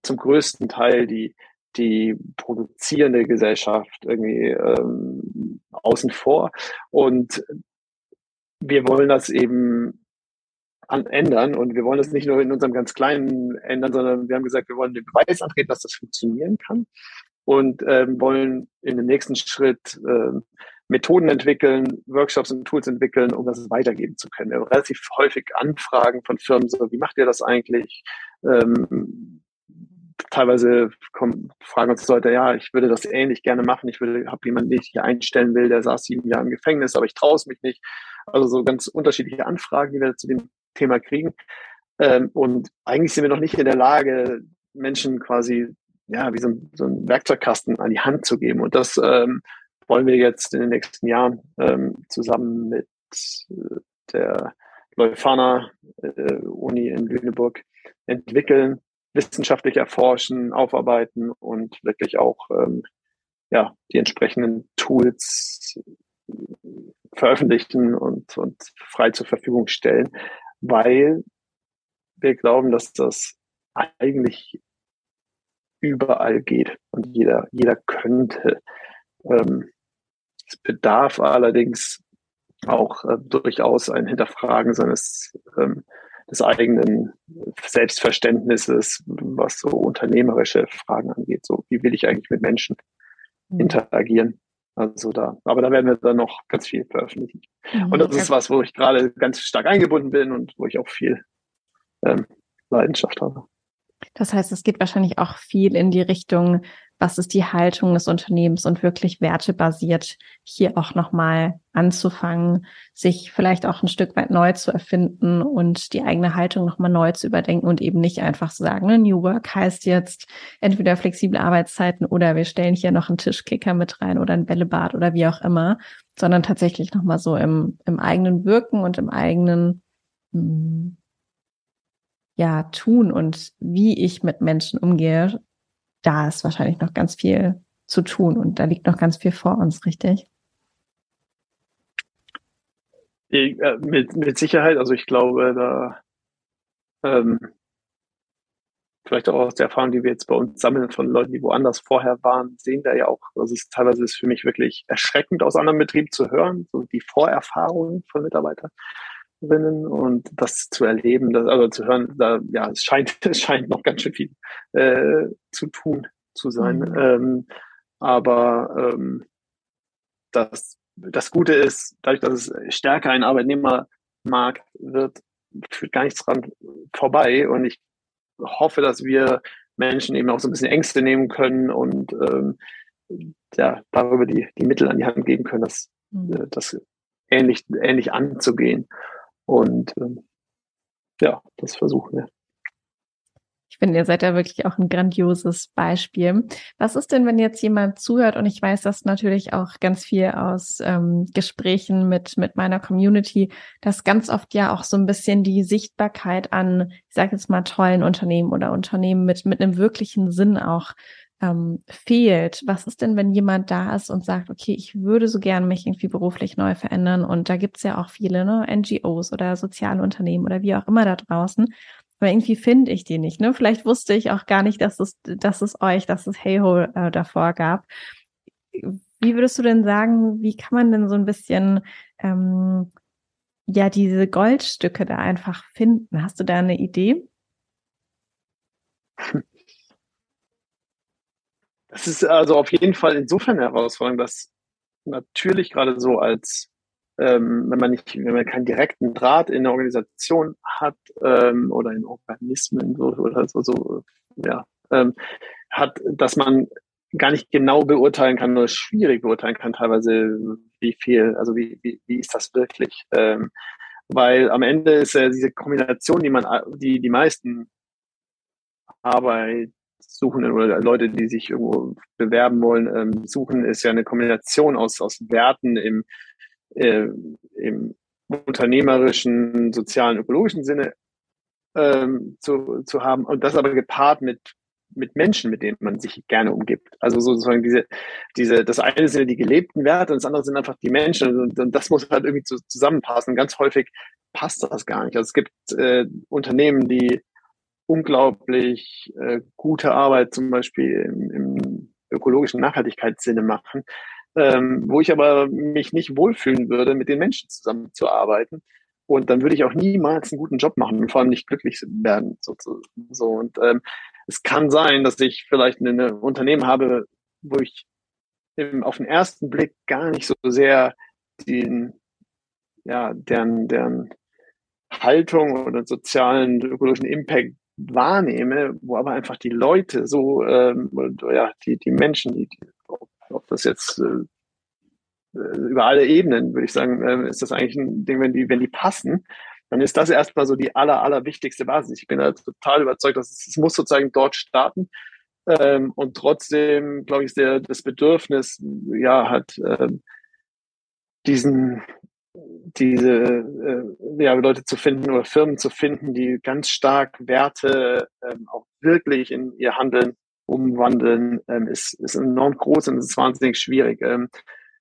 zum größten Teil die die produzierende Gesellschaft irgendwie ähm, außen vor. Und wir wollen das eben an, ändern und wir wollen das nicht nur in unserem ganz kleinen ändern, sondern wir haben gesagt, wir wollen den Beweis antreten, dass das funktionieren kann und ähm, wollen in dem nächsten Schritt äh, Methoden entwickeln, Workshops und Tools entwickeln, um das weitergeben zu können. Wir haben relativ häufig Anfragen von Firmen, so wie macht ihr das eigentlich? Ähm, teilweise kommen, fragen uns Leute, ja, ich würde das ähnlich gerne machen. Ich würde, habe jemanden, den ich hier einstellen will, der saß sieben Jahre im Gefängnis, aber ich traue es mich nicht. Also so ganz unterschiedliche Anfragen, die wir zu dem Thema kriegen. Ähm, und eigentlich sind wir noch nicht in der Lage, Menschen quasi ja wie so ein, so ein Werkzeugkasten an die Hand zu geben. Und das ähm, wollen wir jetzt in den nächsten Jahren ähm, zusammen mit äh, der Leuphana äh, Uni in Lüneburg entwickeln, wissenschaftlich erforschen, aufarbeiten und wirklich auch ähm, ja, die entsprechenden Tools veröffentlichen und, und frei zur Verfügung stellen, weil wir glauben, dass das eigentlich überall geht und jeder, jeder könnte. Ähm, es bedarf allerdings auch äh, durchaus ein Hinterfragen seines ähm, des eigenen Selbstverständnisses, was so unternehmerische Fragen angeht. So, wie will ich eigentlich mit Menschen mhm. interagieren? Also da, aber da werden wir dann noch ganz viel veröffentlichen. Mhm. Und das ist was, wo ich gerade ganz stark eingebunden bin und wo ich auch viel ähm, Leidenschaft habe. Das heißt, es geht wahrscheinlich auch viel in die Richtung, was ist die Haltung des Unternehmens und wirklich wertebasiert hier auch nochmal anzufangen, sich vielleicht auch ein Stück weit neu zu erfinden und die eigene Haltung nochmal neu zu überdenken und eben nicht einfach zu sagen, ne, New Work heißt jetzt entweder flexible Arbeitszeiten oder wir stellen hier noch einen Tischkicker mit rein oder ein Bällebad oder wie auch immer, sondern tatsächlich nochmal so im, im eigenen Wirken und im eigenen hm, ja, tun und wie ich mit Menschen umgehe, da ist wahrscheinlich noch ganz viel zu tun und da liegt noch ganz viel vor uns, richtig? Ich, äh, mit, mit Sicherheit, also ich glaube, da ähm, vielleicht auch aus der Erfahrung, die wir jetzt bei uns sammeln von Leuten, die woanders vorher waren, sehen wir ja auch, also es teilweise ist für mich wirklich erschreckend aus anderen Betrieben zu hören, so die Vorerfahrungen von Mitarbeiterinnen und das zu erleben, das, also zu hören, da, ja, es scheint, es scheint noch ganz schön viel äh, zu tun zu sein. Mhm. Ähm, aber ähm, das, das Gute ist, dadurch, dass es stärker ein Arbeitnehmermarkt wird, führt gar nichts dran vorbei. Und ich hoffe, dass wir Menschen eben auch so ein bisschen Ängste nehmen können und ähm, ja, darüber die, die Mittel an die Hand geben können, das, mhm. Äh, das ähnlich, ähnlich anzugehen. Und ähm, ja, das versuchen wir. Ich finde, ihr seid da wirklich auch ein grandioses Beispiel. Was ist denn, wenn jetzt jemand zuhört und ich weiß das natürlich auch ganz viel aus ähm, Gesprächen mit, mit meiner Community, dass ganz oft ja auch so ein bisschen die Sichtbarkeit an, ich sage jetzt mal, tollen Unternehmen oder Unternehmen mit, mit einem wirklichen Sinn auch ähm, fehlt. Was ist denn, wenn jemand da ist und sagt, okay, ich würde so gern mich irgendwie beruflich neu verändern und da gibt's ja auch viele, ne, NGOs oder soziale Unternehmen oder wie auch immer da draußen aber irgendwie finde ich die nicht. Ne? Vielleicht wusste ich auch gar nicht, dass es, dass es euch, dass es Heyho äh, davor gab. Wie würdest du denn sagen, wie kann man denn so ein bisschen ähm, ja diese Goldstücke da einfach finden? Hast du da eine Idee? Das ist also auf jeden Fall insofern eine Herausforderung, dass natürlich gerade so als ähm, wenn man nicht, wenn man keinen direkten Draht in eine Organisation hat ähm, oder in Organismen so, oder so, so ja, ähm, hat, dass man gar nicht genau beurteilen kann oder schwierig beurteilen kann, teilweise wie viel, also wie, wie, wie ist das wirklich? Ähm, weil am Ende ist ja diese Kombination, die man, die die meisten Arbeitssuchenden oder Leute, die sich irgendwo bewerben wollen, ähm, suchen, ist ja eine Kombination aus, aus Werten im äh, im unternehmerischen, sozialen, ökologischen Sinne ähm, zu, zu haben und das aber gepaart mit mit Menschen, mit denen man sich gerne umgibt. Also sozusagen diese, diese, das eine sind die gelebten Werte und das andere sind einfach die Menschen und, und das muss halt irgendwie zu, zusammenpassen. ganz häufig passt das gar nicht. Also es gibt äh, Unternehmen, die unglaublich äh, gute Arbeit zum Beispiel im, im ökologischen Nachhaltigkeitssinne machen, ähm, wo ich aber mich nicht wohlfühlen würde, mit den Menschen zusammenzuarbeiten. Und dann würde ich auch niemals einen guten Job machen und vor allem nicht glücklich werden. So, so. Und ähm, es kann sein, dass ich vielleicht ein Unternehmen habe, wo ich im, auf den ersten Blick gar nicht so sehr den, ja, deren, deren Haltung oder sozialen, ökologischen Impact wahrnehme, wo aber einfach die Leute so, ähm, ja, die, die Menschen, die, ob das jetzt äh, über alle Ebenen, würde ich sagen, äh, ist das eigentlich ein Ding, wenn die, wenn die passen, dann ist das erstmal so die aller, aller wichtigste Basis. Ich bin da total überzeugt, dass es, es muss sozusagen dort starten. Ähm, und trotzdem, glaube ich, ist der, das Bedürfnis, ja, hat ähm, diesen, diese äh, ja, Leute zu finden oder Firmen zu finden, die ganz stark Werte ähm, auch wirklich in ihr Handeln umwandeln, ähm, ist, ist enorm groß und ist wahnsinnig schwierig. Ähm,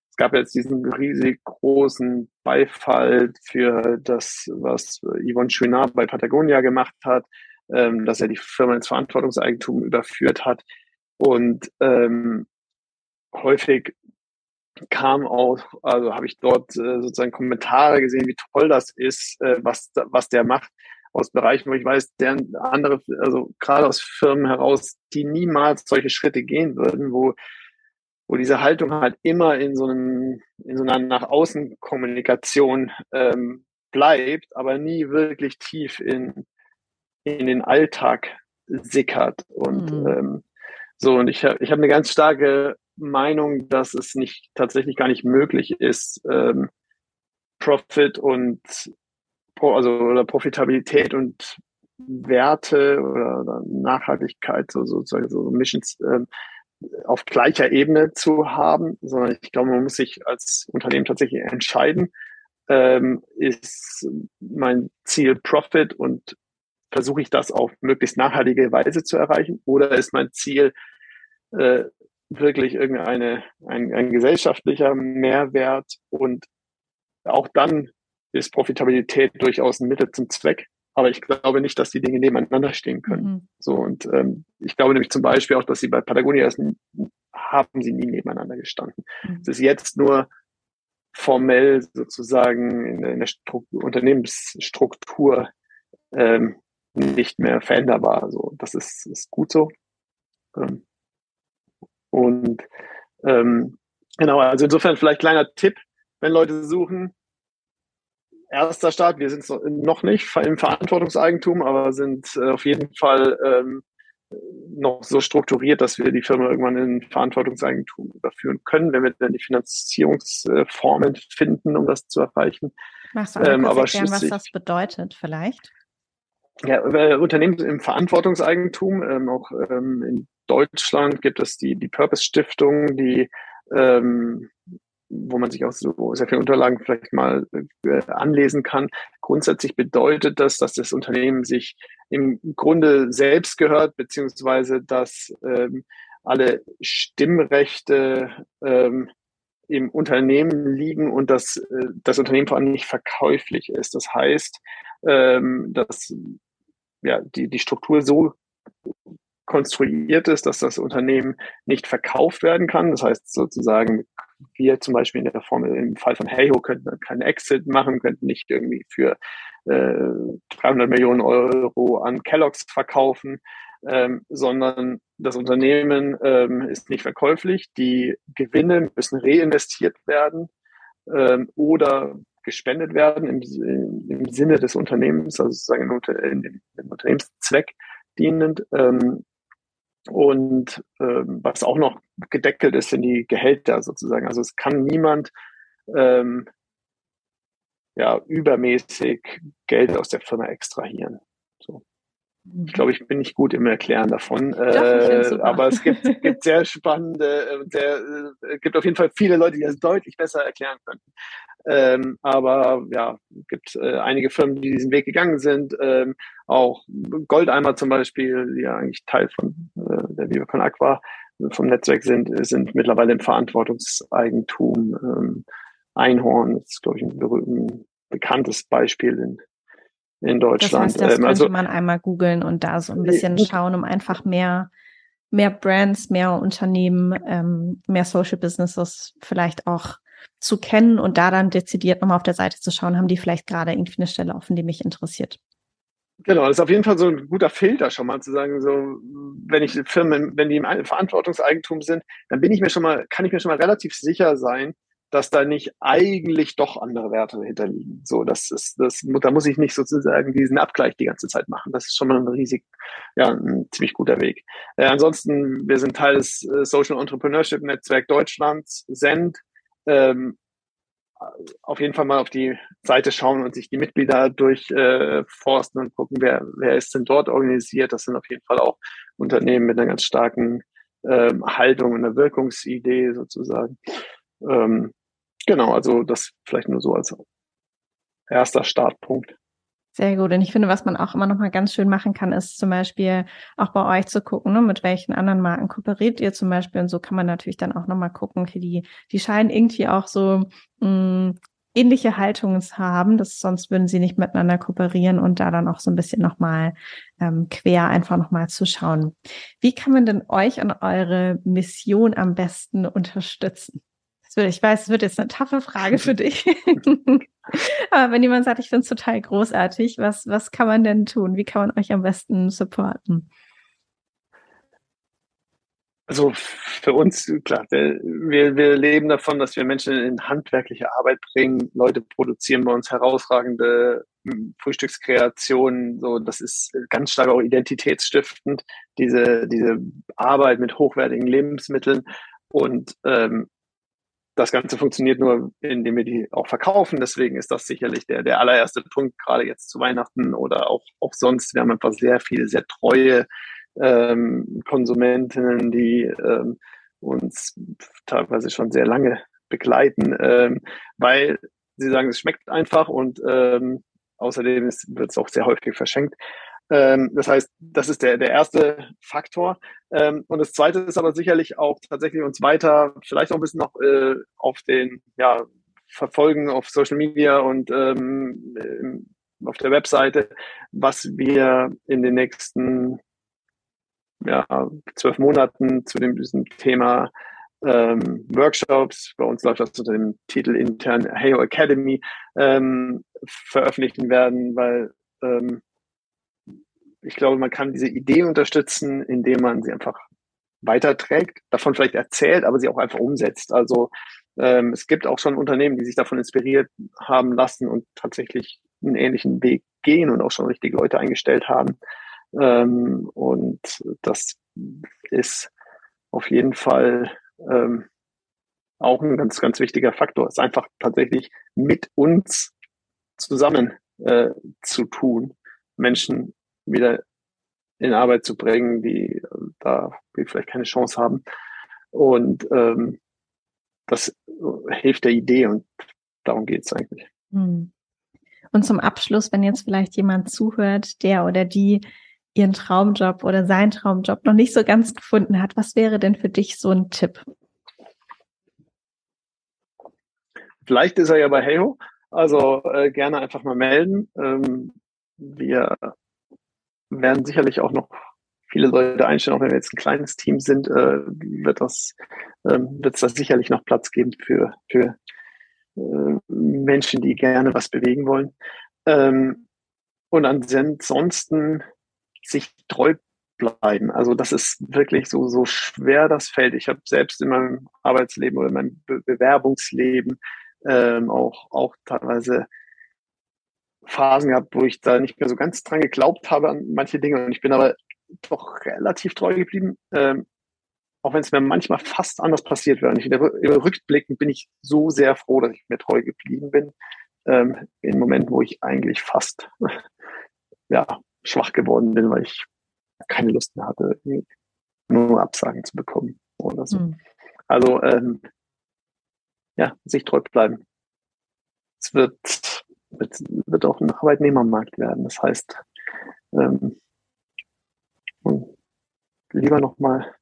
es gab jetzt diesen riesig großen Beifall für das, was Yvonne Chouinard bei Patagonia gemacht hat, ähm, dass er die Firma ins Verantwortungseigentum überführt hat. Und ähm, häufig kam auch, also habe ich dort äh, sozusagen Kommentare gesehen, wie toll das ist, äh, was, was der macht aus Bereichen, wo ich weiß, deren andere, also gerade aus Firmen heraus, die niemals solche Schritte gehen würden, wo, wo diese Haltung halt immer in so einem, in so einer nach außen Kommunikation ähm, bleibt, aber nie wirklich tief in, in den Alltag sickert. Und mhm. ähm, so, und ich habe ich hab eine ganz starke Meinung, dass es nicht tatsächlich gar nicht möglich ist, ähm, Profit und also oder Profitabilität und Werte oder, Nachhaltigkeit, so sozusagen so Missions äh, auf gleicher Ebene zu haben, sondern ich glaube, man muss sich als Unternehmen tatsächlich entscheiden, ähm, ist mein Ziel Profit und versuche ich das auf möglichst nachhaltige Weise zu erreichen oder ist mein Ziel äh, wirklich irgendeine ein, ein gesellschaftlicher Mehrwert und auch dann ist Profitabilität durchaus ein Mittel zum Zweck. Aber ich glaube nicht, dass die Dinge nebeneinander stehen können. Mhm. So und ähm, ich glaube nämlich zum Beispiel auch, dass sie bei Patagonia ist, haben sie nie nebeneinander gestanden. Mhm. Es ist jetzt nur formell sozusagen in, in der Struktur, Unternehmensstruktur ähm, nicht mehr veränderbar. So, das ist, ist gut so. Ähm, und ähm, genau, also insofern vielleicht kleiner Tipp, wenn Leute suchen, erster Start, wir sind noch nicht im Verantwortungseigentum, aber sind äh, auf jeden Fall ähm, noch so strukturiert, dass wir die Firma irgendwann in Verantwortungseigentum überführen können, wenn wir dann die Finanzierungsformen finden, um das zu erreichen. Magst du ähm, aber erklären, was das bedeutet vielleicht? Ja, äh, Unternehmen im Verantwortungseigentum, ähm, auch ähm, in Deutschland gibt es die, die Purpose-Stiftung, die ähm, wo man sich auch so sehr viele Unterlagen vielleicht mal äh, anlesen kann. Grundsätzlich bedeutet das, dass das Unternehmen sich im Grunde selbst gehört, beziehungsweise dass ähm, alle Stimmrechte ähm, im Unternehmen liegen und dass äh, das Unternehmen vor allem nicht verkäuflich ist. Das heißt, ähm, dass ja, die, die Struktur so konstruiert ist, dass das Unternehmen nicht verkauft werden kann. Das heißt sozusagen, wir zum Beispiel in der Formel, im Fall von Heyho könnten keinen Exit machen, könnten nicht irgendwie für äh, 300 Millionen Euro an Kellogg's verkaufen, ähm, sondern das Unternehmen ähm, ist nicht verkäuflich. Die Gewinne müssen reinvestiert werden ähm, oder gespendet werden im, im Sinne des Unternehmens, also sozusagen im Unternehmenszweck dienend. Ähm, und ähm, was auch noch gedeckelt ist, sind die Gehälter sozusagen. Also es kann niemand ähm, ja, übermäßig Geld aus der Firma extrahieren. So. Ich glaube, ich bin nicht gut im Erklären davon. Doch, äh, aber es gibt, gibt sehr spannende, äh, sehr, äh, gibt auf jeden Fall viele Leute, die das deutlich besser erklären können. Ähm, aber ja, gibt äh, einige Firmen, die diesen Weg gegangen sind. Ähm, auch Goldeimer zum Beispiel, die ja eigentlich Teil von äh, der Viva von Aqua vom Netzwerk sind, sind mittlerweile im Verantwortungseigentum. Ähm, Einhorn ist, glaube ich, ein, ein bekanntes Beispiel in, in Deutschland. Das heißt, das ähm, könnte also, man einmal googeln und da so ein bisschen schauen, um einfach mehr mehr Brands, mehr Unternehmen, ähm, mehr Social Businesses vielleicht auch zu kennen und da dann dezidiert nochmal auf der Seite zu schauen, haben die vielleicht gerade irgendwie eine Stelle offen, die mich interessiert. Genau, das ist auf jeden Fall so ein guter Filter schon mal zu sagen, so, wenn ich Firmen, wenn die im Verantwortungseigentum sind, dann bin ich mir schon mal, kann ich mir schon mal relativ sicher sein, dass da nicht eigentlich doch andere Werte hinterliegen. So, das ist, das, da muss ich nicht sozusagen diesen Abgleich die ganze Zeit machen. Das ist schon mal ein riesig, ja, ein ziemlich guter Weg. Äh, ansonsten, wir sind Teil des äh, Social Entrepreneurship Netzwerk Deutschlands, SEND, ähm, auf jeden Fall mal auf die Seite schauen und sich die Mitglieder durchforsten äh, und gucken, wer, wer ist denn dort organisiert. Das sind auf jeden Fall auch Unternehmen mit einer ganz starken ähm, Haltung und einer Wirkungsidee sozusagen. Ähm, genau, also das vielleicht nur so als erster Startpunkt. Sehr gut. Und ich finde, was man auch immer noch mal ganz schön machen kann, ist zum Beispiel auch bei euch zu gucken, ne, mit welchen anderen Marken kooperiert ihr zum Beispiel. Und so kann man natürlich dann auch noch mal gucken, okay, die, die scheinen irgendwie auch so mh, mm, ähnliche Haltungen zu haben, das, sonst würden sie nicht miteinander kooperieren und da dann auch so ein bisschen noch mal ähm, quer einfach noch mal zu schauen. Wie kann man denn euch und eure Mission am besten unterstützen? Ich weiß, es wird jetzt eine taffe Frage für dich. Aber wenn jemand sagt, ich finde es total großartig, was, was kann man denn tun? Wie kann man euch am besten supporten? Also für uns, klar, wir, wir leben davon, dass wir Menschen in handwerkliche Arbeit bringen. Leute produzieren bei uns herausragende Frühstückskreation, so das ist ganz stark auch identitätsstiftend, diese, diese Arbeit mit hochwertigen Lebensmitteln. Und ähm, das Ganze funktioniert nur, indem wir die auch verkaufen. Deswegen ist das sicherlich der, der allererste Punkt, gerade jetzt zu Weihnachten oder auch, auch sonst. Wir haben einfach sehr viele, sehr treue ähm, Konsumentinnen, die ähm, uns teilweise schon sehr lange begleiten, ähm, weil sie sagen, es schmeckt einfach und ähm, außerdem wird es auch sehr häufig verschenkt. Ähm, das heißt, das ist der, der erste Faktor. Ähm, und das zweite ist aber sicherlich auch tatsächlich uns weiter, vielleicht auch ein bisschen noch äh, auf den, ja, verfolgen auf Social Media und ähm, auf der Webseite, was wir in den nächsten ja, zwölf Monaten zu dem, diesem Thema ähm, Workshops, bei uns läuft das unter dem Titel intern Heyo Academy, ähm, veröffentlichen werden, weil ähm, ich glaube, man kann diese Idee unterstützen, indem man sie einfach weiterträgt, davon vielleicht erzählt, aber sie auch einfach umsetzt. Also ähm, es gibt auch schon Unternehmen, die sich davon inspiriert haben lassen und tatsächlich einen ähnlichen Weg gehen und auch schon richtige Leute eingestellt haben. Ähm, und das ist auf jeden Fall ähm, auch ein ganz, ganz wichtiger Faktor, ist einfach tatsächlich mit uns zusammen äh, zu tun, Menschen wieder in Arbeit zu bringen, die da die vielleicht keine Chance haben. Und ähm, das hilft der Idee und darum geht es eigentlich. Hm. Und zum Abschluss, wenn jetzt vielleicht jemand zuhört, der oder die ihren Traumjob oder seinen Traumjob noch nicht so ganz gefunden hat, was wäre denn für dich so ein Tipp? Vielleicht ist er ja bei Heyo, also äh, gerne einfach mal melden. Ähm, wir werden sicherlich auch noch viele Leute einstellen, auch wenn wir jetzt ein kleines Team sind, äh, wird das ähm, wird es da sicherlich noch Platz geben für für äh, Menschen, die gerne was bewegen wollen. Ähm, und ansonsten sich treu bleiben. Also das ist wirklich so, so schwer das fällt. Ich habe selbst in meinem Arbeitsleben oder in meinem Be Bewerbungsleben ähm, auch, auch teilweise Phasen gehabt, wo ich da nicht mehr so ganz dran geglaubt habe an manche Dinge. Und ich bin aber doch relativ treu geblieben. Ähm, auch wenn es mir manchmal fast anders passiert wäre. Und ich, rückblickend bin ich so sehr froh, dass ich mir treu geblieben bin. Ähm, in Momenten, wo ich eigentlich fast ja, schwach geworden bin, weil ich keine Lust mehr hatte, nur Absagen zu bekommen oder so. Mhm. Also ähm, ja, sich treu bleiben. Es wird, wird, wird auch ein Arbeitnehmermarkt werden. Das heißt, ähm, lieber nochmal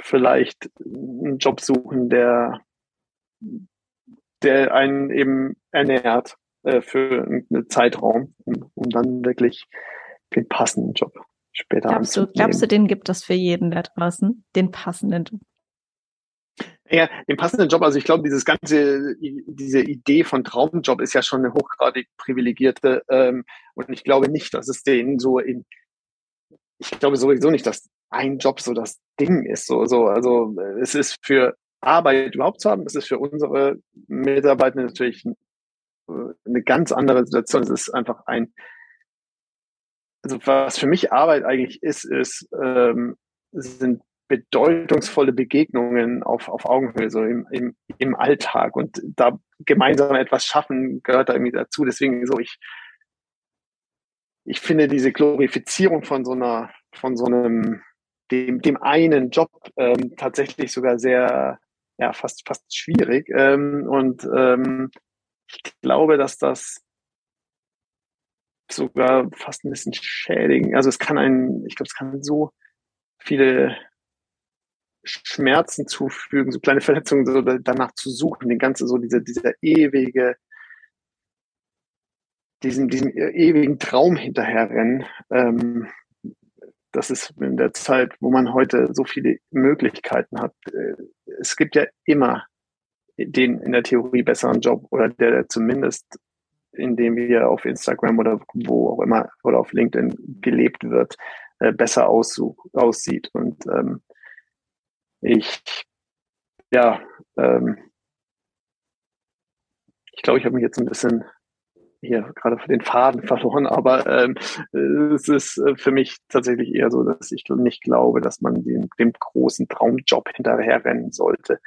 vielleicht einen Job suchen, der, der einen eben ernährt äh, für einen Zeitraum, um, um dann wirklich den passenden Job später glaubst du, glaubst du, den gibt es für jeden da draußen? Den passenden Job? Ja, den passenden Job, also ich glaube, dieses ganze, diese Idee von Traumjob ist ja schon eine hochgradig privilegierte ähm, und ich glaube nicht, dass es den so in, ich glaube sowieso nicht, dass ein Job so das Ding ist. So, so, also es ist für Arbeit überhaupt zu haben, es ist für unsere Mitarbeiter natürlich eine ganz andere Situation. Es ist einfach ein, also was für mich Arbeit eigentlich ist, ist, ähm, sind bedeutungsvolle Begegnungen auf, auf Augenhöhe, so im, im, im Alltag. Und da gemeinsam etwas schaffen, gehört da irgendwie dazu. Deswegen so, ich, ich finde diese Glorifizierung von so einer, von so einem, dem, dem einen Job ähm, tatsächlich sogar sehr, ja, fast, fast schwierig. Ähm, und ähm, ich glaube, dass das sogar fast ein bisschen schädigen. Also es kann einen, ich glaube, es kann so viele Schmerzen zufügen, so kleine Verletzungen so danach zu suchen, den ganzen so diese, dieser ewige, diesen, diesen ewigen Traum hinterherrennen. Ähm, das ist in der Zeit, wo man heute so viele Möglichkeiten hat. Äh, es gibt ja immer den in der Theorie besseren Job oder der zumindest in dem wir auf Instagram oder wo auch immer oder auf LinkedIn gelebt wird, äh, besser aussieht. Und ähm, ich, ja, ähm, ich glaube, ich habe mich jetzt ein bisschen hier gerade den Faden verloren, aber ähm, es ist äh, für mich tatsächlich eher so, dass ich nicht glaube, dass man dem, dem großen Traumjob hinterherrennen sollte.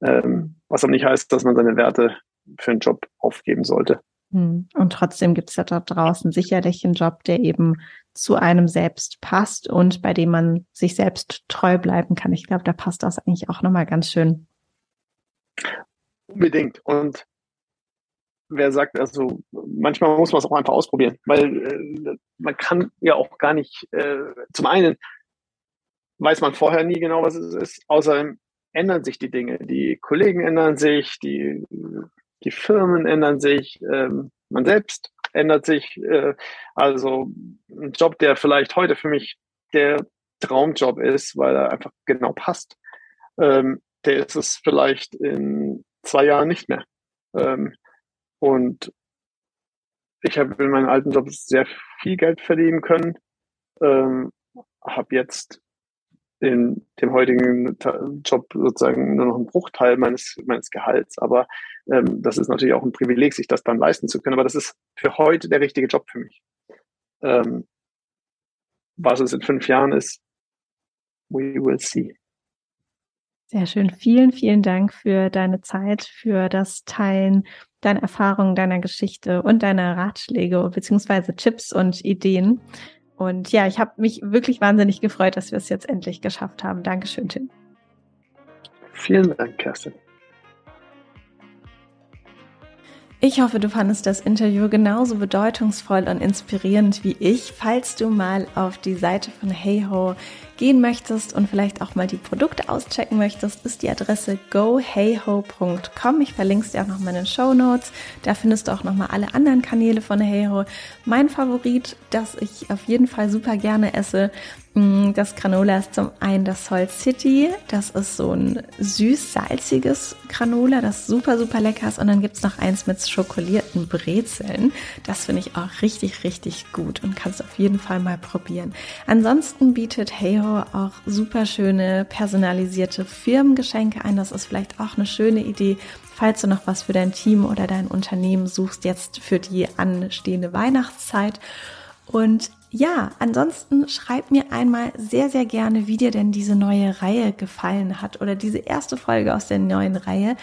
Ähm, was aber nicht heißt, dass man seine Werte für einen Job aufgeben sollte. Hm. Und trotzdem gibt es ja dort draußen sicherlich einen Job, der eben zu einem selbst passt und bei dem man sich selbst treu bleiben kann. Ich glaube, da passt das eigentlich auch nochmal ganz schön. Unbedingt. Und wer sagt, also manchmal muss man es auch einfach ausprobieren, weil äh, man kann ja auch gar nicht, äh, zum einen weiß man vorher nie genau, was es ist, außerdem ändern sich die Dinge. Die Kollegen ändern sich, die, die Firmen ändern sich, ähm, man selbst ändert sich. Äh, also ein Job, der vielleicht heute für mich der Traumjob ist, weil er einfach genau passt, ähm, der ist es vielleicht in zwei Jahren nicht mehr. Ähm, und ich habe in meinem alten Job sehr viel Geld verdienen können, ähm, habe jetzt in dem heutigen Job sozusagen nur noch einen Bruchteil meines, meines Gehalts. Aber ähm, das ist natürlich auch ein Privileg, sich das dann leisten zu können. Aber das ist für heute der richtige Job für mich. Ähm, was es in fünf Jahren ist, we will see. Sehr schön. Vielen, vielen Dank für deine Zeit, für das Teilen deiner Erfahrungen, deiner Geschichte und deiner Ratschläge beziehungsweise Tipps und Ideen. Und ja, ich habe mich wirklich wahnsinnig gefreut, dass wir es jetzt endlich geschafft haben. Dankeschön, Tim. Vielen Dank, Kerstin. Ich hoffe, du fandest das Interview genauso bedeutungsvoll und inspirierend wie ich. Falls du mal auf die Seite von HeyHo gehen möchtest und vielleicht auch mal die Produkte auschecken möchtest, ist die Adresse goheyho.com. Ich verlinke es dir auch noch mal in den Show Notes. Da findest du auch noch mal alle anderen Kanäle von HeyHo. Mein Favorit, das ich auf jeden Fall super gerne esse, das Granola ist zum einen das Soul City. Das ist so ein süß-salziges Granola, das super, super lecker ist. Und dann gibt's noch eins mit schokolierten Brezeln. Das finde ich auch richtig, richtig gut und kannst auf jeden Fall mal probieren. Ansonsten bietet Heyho auch super schöne personalisierte Firmengeschenke ein. Das ist vielleicht auch eine schöne Idee, falls du noch was für dein Team oder dein Unternehmen suchst, jetzt für die anstehende Weihnachtszeit. Und ja, ansonsten schreib mir einmal sehr, sehr gerne, wie dir denn diese neue Reihe gefallen hat oder diese erste Folge aus der neuen Reihe,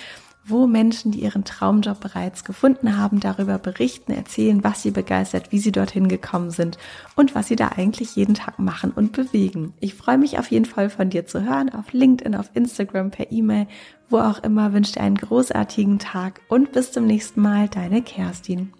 wo Menschen, die ihren Traumjob bereits gefunden haben, darüber berichten, erzählen, was sie begeistert, wie sie dorthin gekommen sind und was sie da eigentlich jeden Tag machen und bewegen. Ich freue mich auf jeden Fall von dir zu hören, auf LinkedIn, auf Instagram, per E-Mail, wo auch immer. Wünsche dir einen großartigen Tag und bis zum nächsten Mal, deine Kerstin.